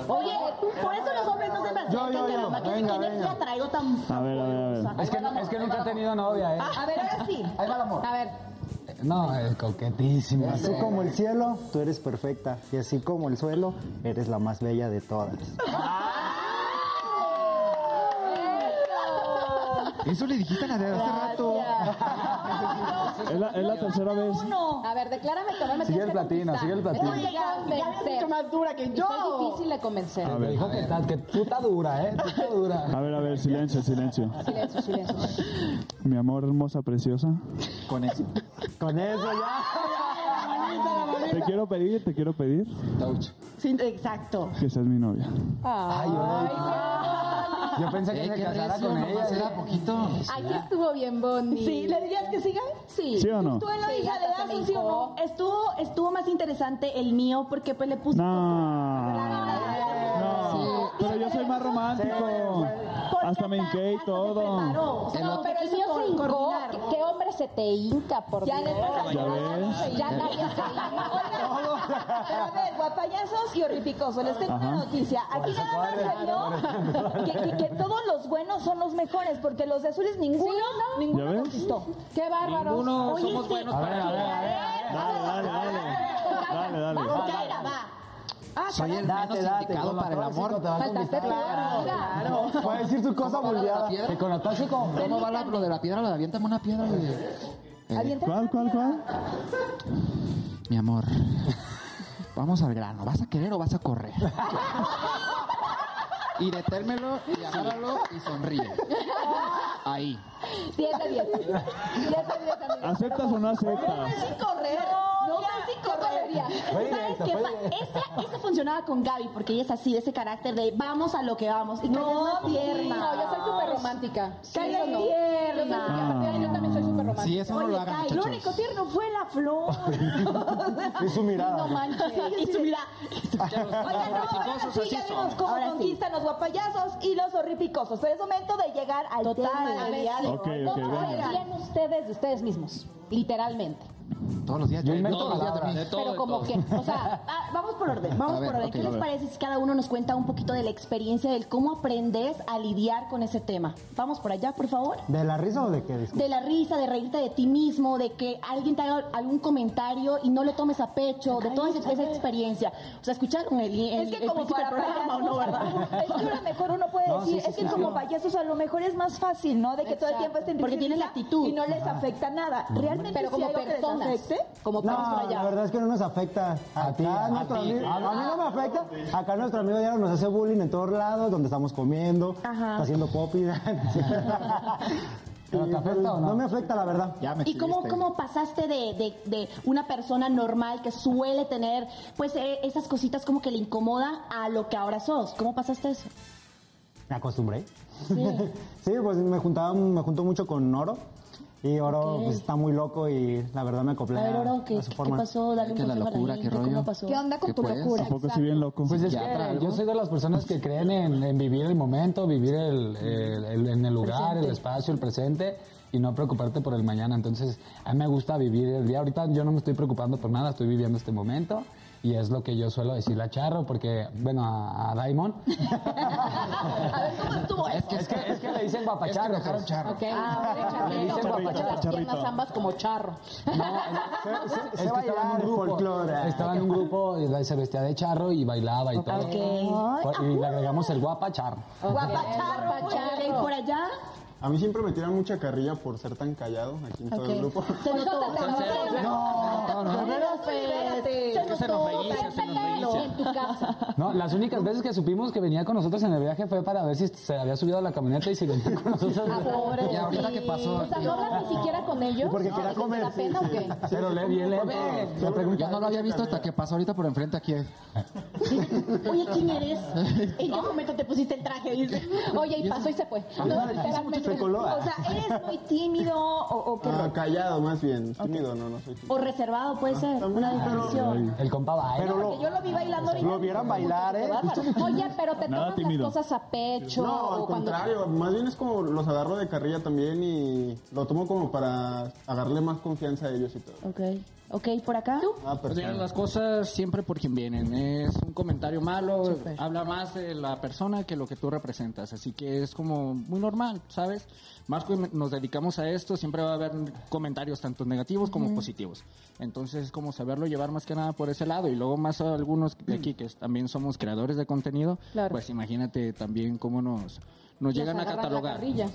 Oye, por eso los hombres no se me acercan, yo, yo. ¿Qué, Venga, qué venga. energía traigo tan... A ver, a ver, a ver. Es que, es que nunca he tenido novia, ¿eh? A ver, ahora sí. Ahí va el amor. A ver, No, es coquetísima. Así como el cielo, tú eres perfecta. Y así como el suelo, eres la más bella de todas. Eso le dijiste a la de hace rato. <laughs> Es la, es la tercera vez. A ver, declárame que no me Sigue el platino, sigue el platino. Oye, ya, mucho más dura que yo. Estoy difícil de convencer. A ver, dijo que, tal, que tú estás dura, ¿eh? <laughs> Tú estás dura. a ver, a ver, silencio, silencio. Silencio, silencio. Mi amor hermosa, preciosa. Con eso. Con eso ya. Te quiero pedir, te quiero pedir Touch. Sí, exacto. que seas mi novia. Ay, yo, yo pensé que Eh, se casara con ella. era ¿eh? poquito. Ay, sí estuvo bien bonito. ¿Sí? ¿Le dirías que siga? Sí. ¿Sí o no? ¿Tú, Eloisa, le das un sí o no? hincó. Estuvo, estuvo más interesante el mío porque pues le puse... No. No. Pero yo soy más romántico. Hasta me hinqué y se todo. sea, No, pero el mío se hincó. ¿Qué, qué hombre se te hinca, por Ya Dios? ¿Ya ves? Ya nadie se hinca. <laughs> Pero a ver, guapayazos y horripicosos, les tengo una noticia. Aquí nada más se vio que, que- que todos los buenos son los mejores, porque los de azules ninguno, ¿Ya ninguno conquistó. Qué bárbaro. Ninguno somos buenos A ver, para a ver, a ver. Dale, dale, dale. Dale, dale. Va. Soy el Date, menos date, indicado para el amor. te va a Faltaste tú, conquistar. amiga. Va a decir su cosa ¿Cómo va lo de la moldeada. piedra? Que con lo tóxico. ¿Cómo va la- lo de la piedra? Lo de aviéntame una piedra. de- Eh, ¿Cuál, una cuál, cuál? mi amor, vamos al grano. ¿Vas a querer o vas a correr? Y detérmelo y agárralo y sonríe. Ahí. 10 de 10. 10 de 10, amiga. ¿Aceptas o no aceptas? sin correr. No correría. ¿Sabes qué? Ese, ese funcionaba con Gaby porque ella es así, de ese carácter de vamos a lo que vamos. Y más tierna. No, yo soy súper romántica. Eso es no. tierna. Yo soy yo también soy súper romántica. Sí, eso no lo Oye, hagan, Kai, Lo único tierno fue la flor. <laughs> Y su mirada. No manches. <laughs> Y su mirada. Oigan, no, ahora sí, ya vimos cómo Ahora sí. conquistan los guapayazos y los horripicosos. Pero es momento de llegar al Total, tema de ¿Cómo serían ustedes de ustedes mismos? Literalmente. Todos los días. Yo invento todos los días de mí. Pero como todo. que, o sea, <laughs> Ah, vamos por orden, vamos ver, por orden. ¿Qué les parece si cada uno nos cuenta un poquito de la experiencia del cómo aprendes a lidiar con ese tema? Vamos por allá, por favor. ¿De la risa o de qué? Disculpa. De la risa, de reírte de ti mismo, de que alguien te haga algún comentario y no lo tomes a pecho, de toda esa, esa experiencia. O sea, escucharon el, el, Es que el como para ¿o no, payasos, verdad? <laughs> es que a lo mejor uno puede No, decir, sí, sí, es que sí, como sí. payasos a lo mejor es más fácil, ¿no? De que todo el tiempo estén Porque tienen risa actitud. y no les afecta nada. Realmente pero sí como que les personas. Afecte. Como personas por No, allá. la verdad es que no nos afecta. Acá ti, a nuestro ti. amigo, a mí no me afecta. Acá nuestro amigo ya nos hace bullying en todos lados, donde estamos comiendo, Ajá. está haciendo popis. <laughs> ¿Pero te afecta o no? No me afecta, la verdad. Ya me ¿Y cómo, cómo pasaste de, de, de una persona normal que suele tener pues eh, esas cositas como que le incomoda a lo que ahora sos? ¿Cómo pasaste eso? Me acostumbré. Sí, <laughs> pues me juntaba, me junto mucho con Oro. Y Oro pues, está muy loco y la verdad me acoplé A ver, Oro, ¿qué, a su qué forma. pasó? Dale un Que la locura, qué rollo. ¿Cómo pasó? ¿Qué onda con ¿Qué tu pues? locura? ¿A poco sí bien loco? Pues es que yo soy de las personas que creen en, en vivir el momento, vivir el, el- el- en el lugar, el espacio, el presente y no preocuparte por el mañana. Entonces, a mí me gusta vivir el día. Ahorita yo no me estoy preocupando por nada, estoy viviendo este momento y es lo que yo suelo decirle a Charro, porque, bueno, a, a Daimon. <laughs> A ver, ¿cómo estuvo eso? es, que, es que le dicen guapacharro. dejaron pues. charro. Ah, Le dicen Charrito, guapachar las charrito. piernas ambas como charro. No, <laughs> Se- se- es se que estaba en un grupo, folclore. estaba en un grupo y se vestía de charro y bailaba y todo. Y le agregamos el guapacharro. Guapacharro. Ok, por allá. A mí siempre me tiran mucha carrilla por ser tan callado aquí en todo el grupo. Se notó. <laughs> No, no. Que se nos reinicia, se nos reinicia. No, las únicas veces que supimos que venía con nosotros en el viaje fue para ver si se había subido a la camioneta y si venía con <laughs> nosotros. ¿Y ahorita qué pasó? O sea, ¿no hablas ni siquiera con ellos? porque No, quería ¿les da comer, pena o qué? Pero le bien lento. Yo no lo había visto hasta que pasó ahorita por enfrente aquí. <laughs> Oye, ¿quién eres? ¿En qué momento te pusiste el traje? Dice. Oye, y pasó y se fue. No. O sea, ¿eres muy tímido o, o qué Ah, callado más bien. Tímido no, no soy tímido. O reservado, puede ser. Una definición. el compa baila. Pero Porque yo lo vi bailando ahorita. lo vieran bailar, ¿eh? <laughs> Oye, pero te tomas las cosas a pecho. No, o al cuando- contrario, más bien es como los agarro de carrilla también y lo tomo como para agarrarle más confianza a ellos y todo. Ok. Ok, por acá. ¿Tú? Ah, Pues las cosas siempre por quien vienen. Es un comentario malo, habla más de la persona que lo que tú representas. Así que es como muy normal, ¿sabes? Más que nos dedicamos a esto, siempre va a haber comentarios tanto negativos como positivos. Entonces es como saberlo llevar más que nada por ese lado. Y luego más a algunos de aquí que también somos creadores de contenido, Claro. pues imagínate también cómo nos nos llegan a catalogar. Oye,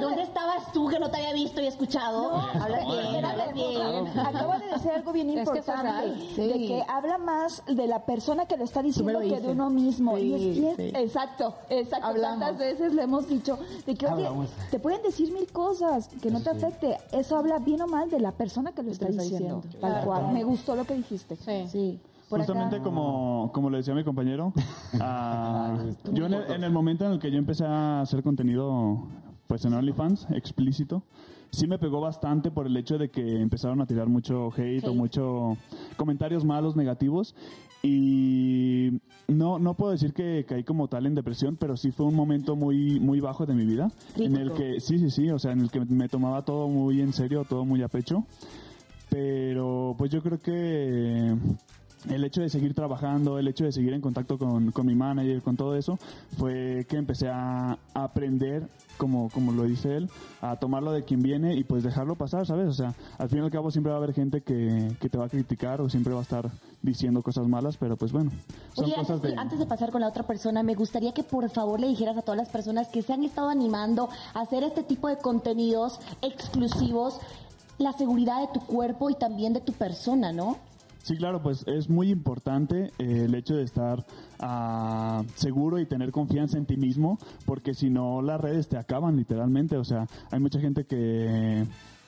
¿dónde estabas tú que no te había visto y escuchado? hablas no, bien, no, hablas bien. Acaba de decir algo bien <laughs> Es que eso es importante, de que habla más de la persona que lo está diciendo lo que de uno mismo. y es, Sí, y es- sí. Exacto, exacto. Hablamos. Tantas veces le hemos dicho de que, oye, Hablamos. te pueden decir mil cosas que no te afecte. Eso habla bien o mal de la persona que lo está diciendo. diciendo. Tal Claro. cual. Me gustó lo que dijiste. Sí. Acá. Justamente como, como le decía mi compañero, <laughs> ah, yo en el, en el momento en el que yo empecé a hacer contenido pues en OnlyFans, explícito, sí me pegó bastante por el hecho de que empezaron a tirar mucho hate, o mucho comentarios malos, negativos. Y no, no puedo decir que caí como tal en depresión, pero sí fue un momento muy, muy bajo de mi vida. En el que, sí, sí, sí, o sea, en el que me tomaba todo muy en serio, todo muy a pecho. Pero pues yo creo que el hecho de seguir trabajando, el hecho de seguir en contacto con, con mi manager, con todo eso, fue que empecé a, aprender, como, como lo dice él, a tomarlo de quien viene y pues dejarlo pasar, ¿sabes? O sea, al fin y al cabo siempre va a haber gente que, que te va a criticar o siempre va a estar diciendo cosas malas, pero pues bueno, son Oye, cosas antes, de... antes de pasar con la otra persona, me gustaría que por favor le dijeras a todas las personas que se han estado animando a hacer este tipo de contenidos exclusivos la seguridad de tu cuerpo y también de tu persona, ¿no? Sí, claro, pues es muy importante eh, el hecho de estar ah, seguro y tener confianza en ti mismo, porque si no las redes te acaban literalmente. O sea, hay mucha gente que,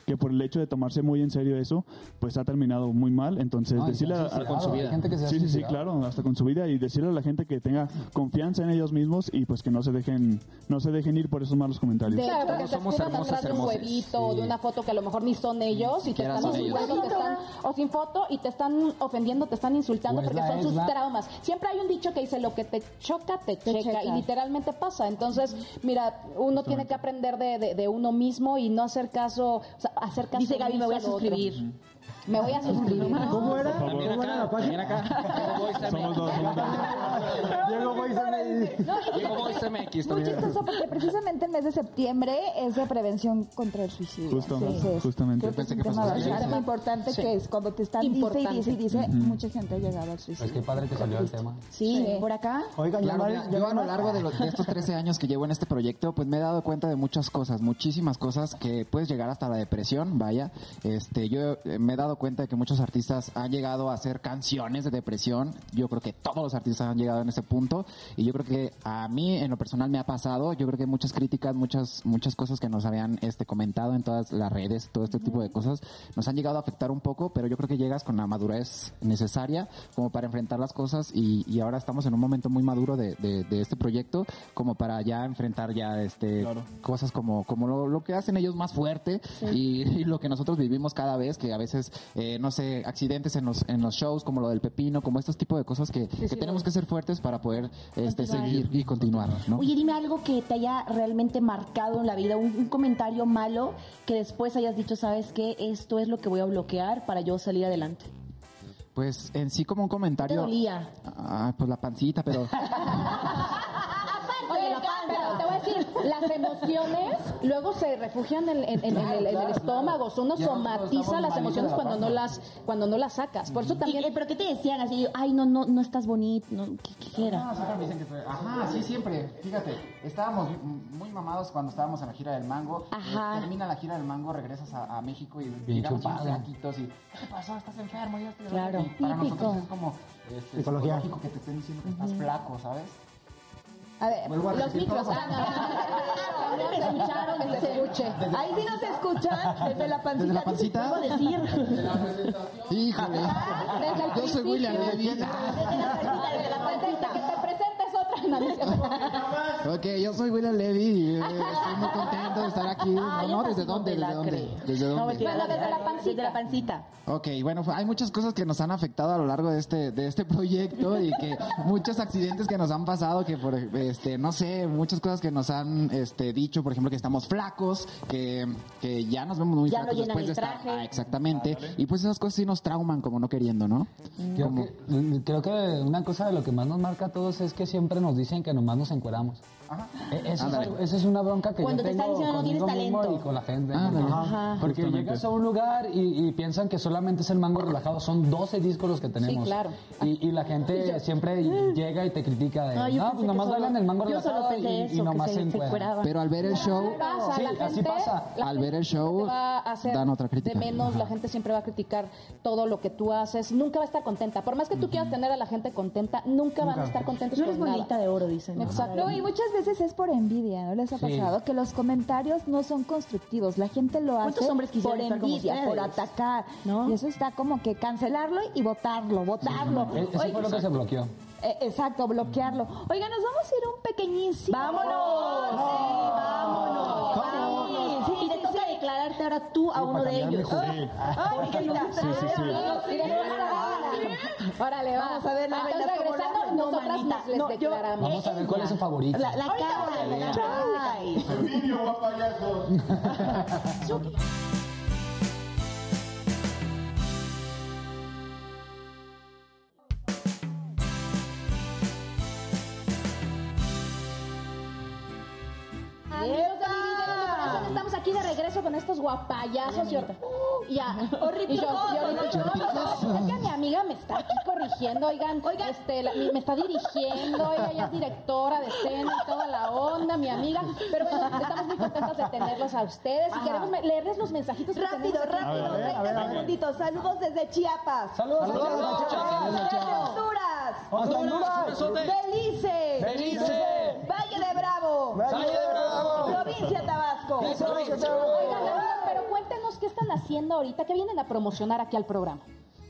que por el hecho de tomarse muy en serio eso, pues ha terminado muy mal. Entonces, No, y decirle se a, ha suicidado, hay gente que se ha sí, sí, sí, claro, hasta con su vida y decirle a la gente que tenga confianza en ellos mismos y pues que no se dejen, no se dejen ir por esos malos comentarios. Claro, porque te somos hermosas, atrás de un huevito o de una foto que a lo mejor ni son ellos y te están son ellos. insultando, te están, o sin foto y te están ofendiendo, te están insultando O es porque son sus traumas. Siempre hay un dicho que dice lo que te choca, te, checa, checa. y literalmente pasa. Entonces, mira, uno tiene que aprender de, de- de uno mismo y no hacer caso, o sea, hacer caso Dice Gaby, me voy a suscribir. Me voy a suscribir. ¿Cómo era? ¿Cómo era la página? acá. <laughs> Somos dos, somos dos. <laughs> Diego Boy se me- Diego Voice MX Muy chistoso porque precisamente el mes de septiembre es de prevención contra el suicidio. Justo, justamente. Creo que es un que tema bastante importante que es cuando te están dice y dice y dice, mucha gente ha llegado al suicidio. Pues qué padre que salió el tema. Sí, por acá. Oigan, Claro, mira, yo a lo largo de, los- de estos 13 años que llevo en este proyecto, pues me he dado cuenta de muchas cosas, muchísimas cosas que puedes llegar hasta la depresión, vaya. Este, yo eh, me he dado cuenta de que muchos artistas han llegado a hacer canciones de depresión. Yo creo que todos los artistas han llegado en ese punto. Y yo creo que a mí en lo personal me ha pasado. Yo creo que muchas críticas, muchas muchas cosas que nos habían este comentado en todas las redes, todo este tipo de cosas. Nos han llegado a afectar un poco, pero yo creo que llegas con la madurez necesaria como para enfrentar las cosas. Y, y ahora estamos en un momento muy maduro de, de- de este proyecto como para ya enfrentar ya este cosas como como lo, lo que hacen ellos más fuerte y, y lo que nosotros vivimos cada vez que a veces eh, no sé accidentes en los en los shows como lo del pepino como estos tipos de cosas que, que tenemos que ser fuertes para poder este seguir y continuar ¿no? Oye, dime algo que te haya realmente marcado en la vida, un, un comentario malo que después hayas dicho, ¿sabes qué? Esto es lo que voy a bloquear para yo salir adelante. pues en sí como un ¿Te comentario dolía? ah, pues la pancita pero <laughs> Oye, pero te voy a decir, las emociones luego se refugian en, en- en- en el, en el estómago. Uno Ya somatiza las emociones la cuando no las cuando no las sacas. Por eso también Y- eh, ¿Pero qué te decían? Así, ay, no, no, no estás bonito. No, ¿qué, qué era? No, siempre me dicen que fue- Ajá, sí, siempre. Fíjate, estábamos muy mamados cuando estábamos en la gira del mango. Ajá. Eh, Termina la gira del mango, regresas a, a México y Bien llegamos y ¿qué te pasó? ¿Estás enfermo? Ya estoy Claro, Y para típico. nosotros es como este, Psicología. psicológico que te estén diciendo que estás flaco, ¿sabes? A ver, a los micros. Ah, no, no, no, no, escucharon, se escuche. ahí sí nos escuchan desde la pancita. Desde la pancita. ¿Puedo decir? Híjole. Desde el Yo soy William. Levy. Desde la pancita, que te presentes otra. No. Ok, yo soy William Levy y eh, estoy muy contento de estar aquí. <laughs> No, no, ¿desde dónde? ¿Desde dónde? ¿Desde No, dónde? Bueno, desde la pancita. Desde la pancita. Ok, bueno, fue- hay muchas cosas que nos han afectado a lo largo de este de este proyecto y que <laughs> muchos accidentes que nos han pasado, que por este no sé, muchas cosas que nos han este dicho, por ejemplo, que estamos flacos, que, que ya nos vemos muy Ya no flacos llenan después de el estar traje. Ah, exactamente, y pues esas cosas sí nos trauman como no queriendo, ¿no? Creo que, creo que una cosa de lo que más nos marca a todos es que siempre nos dicen que nomás nos encueramos. Eh, Eso es, algo- una bronca que Cuando yo te están tengo diciendo no tienes talento. y con la gente. Ándale. Ajá. Porque llegas a un lugar y, y piensan que solamente es el mango relajado. Son 12 discos los que tenemos. claro. Y, y la gente siempre llega y te critica de, no, pensé pues nomás bailan el mango yo solo relajado pensé y, y eso, que nomás se- se. Pero al ver el show, pasa, Sí, así pasa. Al ver el show, va a hacer dan otra crítica. De menos, la gente siempre va a criticar todo lo que tú haces. Nunca va a estar contenta. Por más que tú quieras tener a la gente contenta, nunca, van a estar contentos No con eres bonita de oro, dicen. Exacto. No, y muchas veces es por envidia, ¿no les ha Sí. pasado? Que los comentarios no son constructivos, la gente lo ¿Cuántos hace hombres por envidia, por atacar. ¿No? Y eso está como que cancelarlo y votarlo, votarlo. E- Eso Oye, fue lo que se bloqueó. eh, exacto, bloquearlo. Oiga, nos vamos a ir un pequeñísimo. ¡Vámonos! Sí, vámonos. vámonos. Sí, y te toca declararte ahora tú a uno de ellos. Ay, qué linda. Sí, sí, sí. Órale, va. Vamos a ver las lo regresando, nosotras nos les declaramos. Vamos a ver cuál es su favorito. La, la cara aquí de regreso con estos guapayazos y, or- Uh, ya. Y yo- y horripicosos. Es que mi amiga me está aquí corrigiendo, oigan, este, la- me está dirigiendo, ella ya es directora de escena y toda la onda, mi amiga. Pero bueno, estamos muy contentas de tenerlos a ustedes y queremos leerles los mensajitos que Rápido, aquí. rápido, 30 segunditos. Saludos desde Chiapas. Saludos, Saludos, Saludos, Chiapas. Chiapas. Honduras. Honduras. Belice. Belice. Valle de Bravo. Valle de Bravo. Provincia Tabasco. Pero cuéntenos qué están haciendo ahorita, qué vienen a promocionar aquí al programa.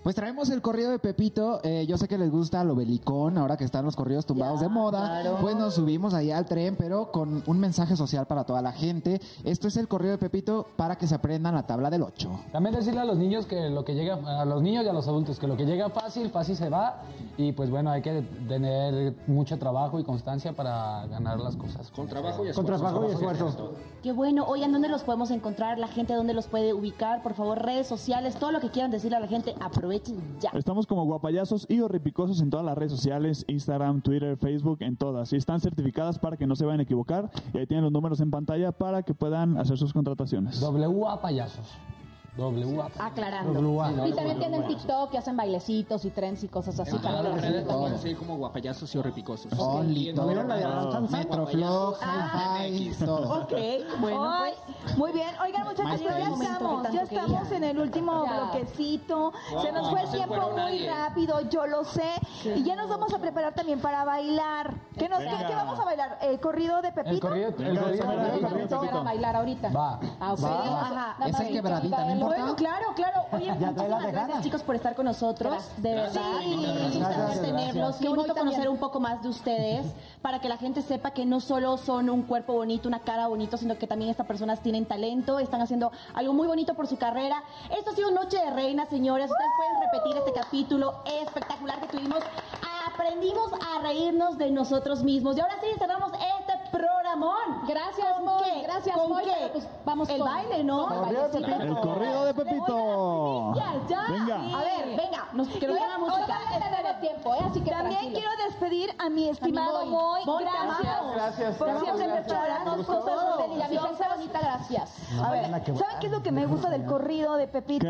Pues traemos el corrido de Pepito. eh, yo sé que les gusta lo belicón, ahora que están los corridos tumbados de moda. Pues nos subimos ahí al tren, pero con un mensaje social para toda la gente. Esto es el corrido de Pepito para que se aprendan la tabla del 8. También decirle a los niños que lo que llega, a los niños y a los adultos, que lo que llega fácil, fácil se va. Y pues bueno, hay que tener mucho trabajo y constancia para ganar las cosas. Con trabajo y Con esfuerzo. trabajo y esfuerzo. Qué bueno. Oigan, ¿dónde los podemos encontrar? La gente, ¿dónde los puede ubicar? Por favor, redes sociales, todo lo que quieran decirle a la gente, aprovechen ya. Estamos como guapayazos y horripicosos en todas las redes sociales, Instagram, Twitter, Facebook, en todas. Y están certificadas para que no se vayan a equivocar. Y ahí tienen los números en pantalla para que puedan hacer sus contrataciones. WA. Aclarando. Y también tienen TikTok que hacen bailecitos y trends y cosas así. Para las redes pueden seguir como guapayazos y horripicosos. Only, en todo. Instagram, Metroflog, Ah. Hi-Fi, todo. Ok, bueno, pues muy bien. Oigan, muchachos, ya estamos, ya estamos en el último Ya. bloquecito. Se nos Wow, fue el no tiempo muy nadie. rápido, yo lo sé. Y ya nos vamos a preparar también para bailar. ¿Qué, nos, qué, Venga. qué vamos a bailar? ¿El corrido de Pepito? El corrido, el corrido de Pepito. Para bailar ahorita. Va. Ah, ok. Va. Ajá. Nada Esa quebradita, ¿no? Bueno, claro, claro. Oye, muchísimas gracias, chicos, por estar con nosotros. De verdad. Gracias. Sí, Gracias, un placer gracias. tenerlos. Qué bonito conocer un poco más de ustedes para que la gente sepa que no solo son un cuerpo bonito, una cara bonito, sino que también estas personas tienen talento, están haciendo algo muy bonito por su carrera. Esto ha sido Noche de Reina, señores. Ustedes pueden repetir este capítulo espectacular que tuvimos. Aprendimos a reírnos de nosotros mismos. Y ahora sí, cerramos este programón. Gracias, ¿Con Moy. qué? Gracias, ¿Con Moy. qué? pero pues vamos El con- baile, ¿no? el Corrido de bailecito. El corrido de Pepito. Ya, ya. Venga. A ver, venga, nos, que nos Y ya, música. Tenemos tiempo, ¿eh? Así que También tranquilo. quiero despedir a mi estimado Moy. Gracias. Gracias. Por Gracias, siempre prepararnos cosas Y a mi deliciosas. gente bonita, gracias. A ver, ¿saben qué es lo que me gusta del corrido de Pepito?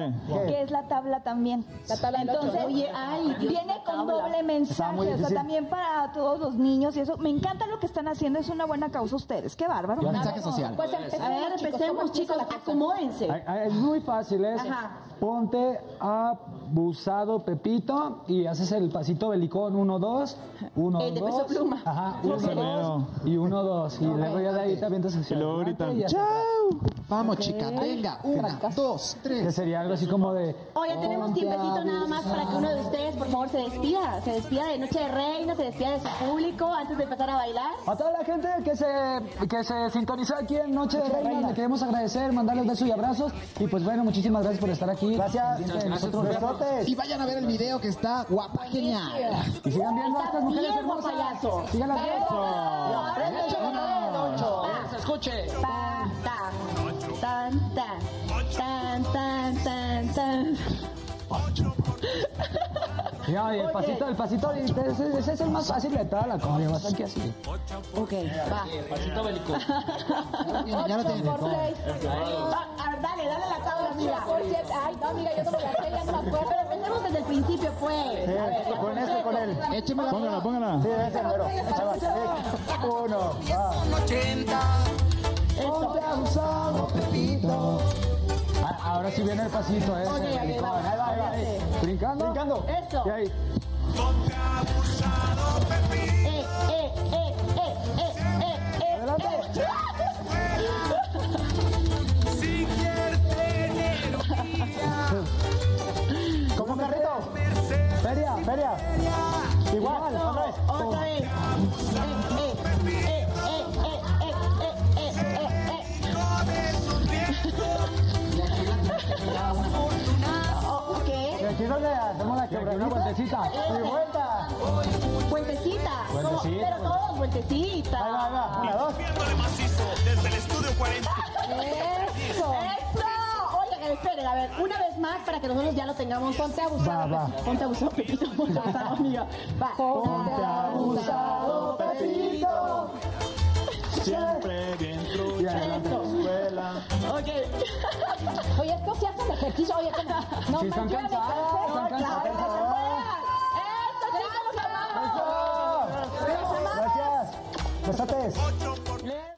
Que es la tabla también. La tabla Entonces, oye, ay, viene con doble mensaje, o sea, también para todos los niños y eso. Me encanta lo que están haciendo, es una buena causa ustedes. Qué bárbaro. Un mensaje social. Pues empecemos, A ver, chicos, empecemos, ¿cómo empieza chicos, cosa? acomódense. Es muy fácil, es Ajá. ponte abusado Pepito y haces el pasito belicón 1, 2, 1, 2. El de Peso Pluma. Ajá, Ese 1, 2 mero. y 1, 2. Y luego ya de ahí te avientas hacia Y luego gritan, atrás. Vamos, chicas, venga. Una, dos, Que tres. sería algo así como de... Oye, tenemos tiempecito nada más para que uno de ustedes, por favor, se despida. Se despida de Noche de Reina, se despida de su público antes de empezar a bailar. A toda la gente que se, que se sintonizó aquí en Noche de Reina, le queremos agradecer, mandarles besos y abrazos. Y pues bueno, muchísimas gracias por estar aquí. Gracias. Y vayan a ver el video que está guapa, genial. Y sigan viendo a estas mujeres hermosas. payaso. Síganlas viendo. Se escuche. Tan, tan, tan, tan, tan. <laughs> Ya, y el pasito, el pasito, ese, ese es el más fácil de toda la comida, vas aquí así. Ok, va. Pasito bélico. Ya lo tiene. por seis. Va, a ver, dale, dale la. Por siete. Ay, no, amiga, yo no me la sé, ya no me acuerdo. Pero empecemos desde el principio, pues. Sí, A ver, con ese, con él. Échemela. Póngala, póngala. Sí, ese mero. Ahí va, sí. Uno, va. Ponte abusado, Pepito. Ah, Ahora sí viene el pasito. Ok, ahí va, Ahí va, ahí va. Brincando. Brincando. Eso. Y ahí. Eh, eh, eh, eh, eh, eh, eh, Adelante. eh. Como carrito. Feria, feria. Igual, otra vez. Otra vez. Hacemos la una vueltecita. Y vuelta. Como- Vueltecita, Pero todos vueltecita. Ahí va, ahí va. Una, dos. Desde el estudio 40. Eso. Eso. Oigan, esperen, a ver, una vez más para que nosotros ya lo tengamos. Ponte abusado. Va, va. Pepito. Ponte abusado, Pepito. Ponte <laughs> abusado, amiga. Va. Ponte abusado, Pepito. Siempre bien trucha Eso. Carla. <laughs> Oye. Esto se hace ejercicio. Oye. No, sí, están cansadas. Están. Esto, chicos. Gracias.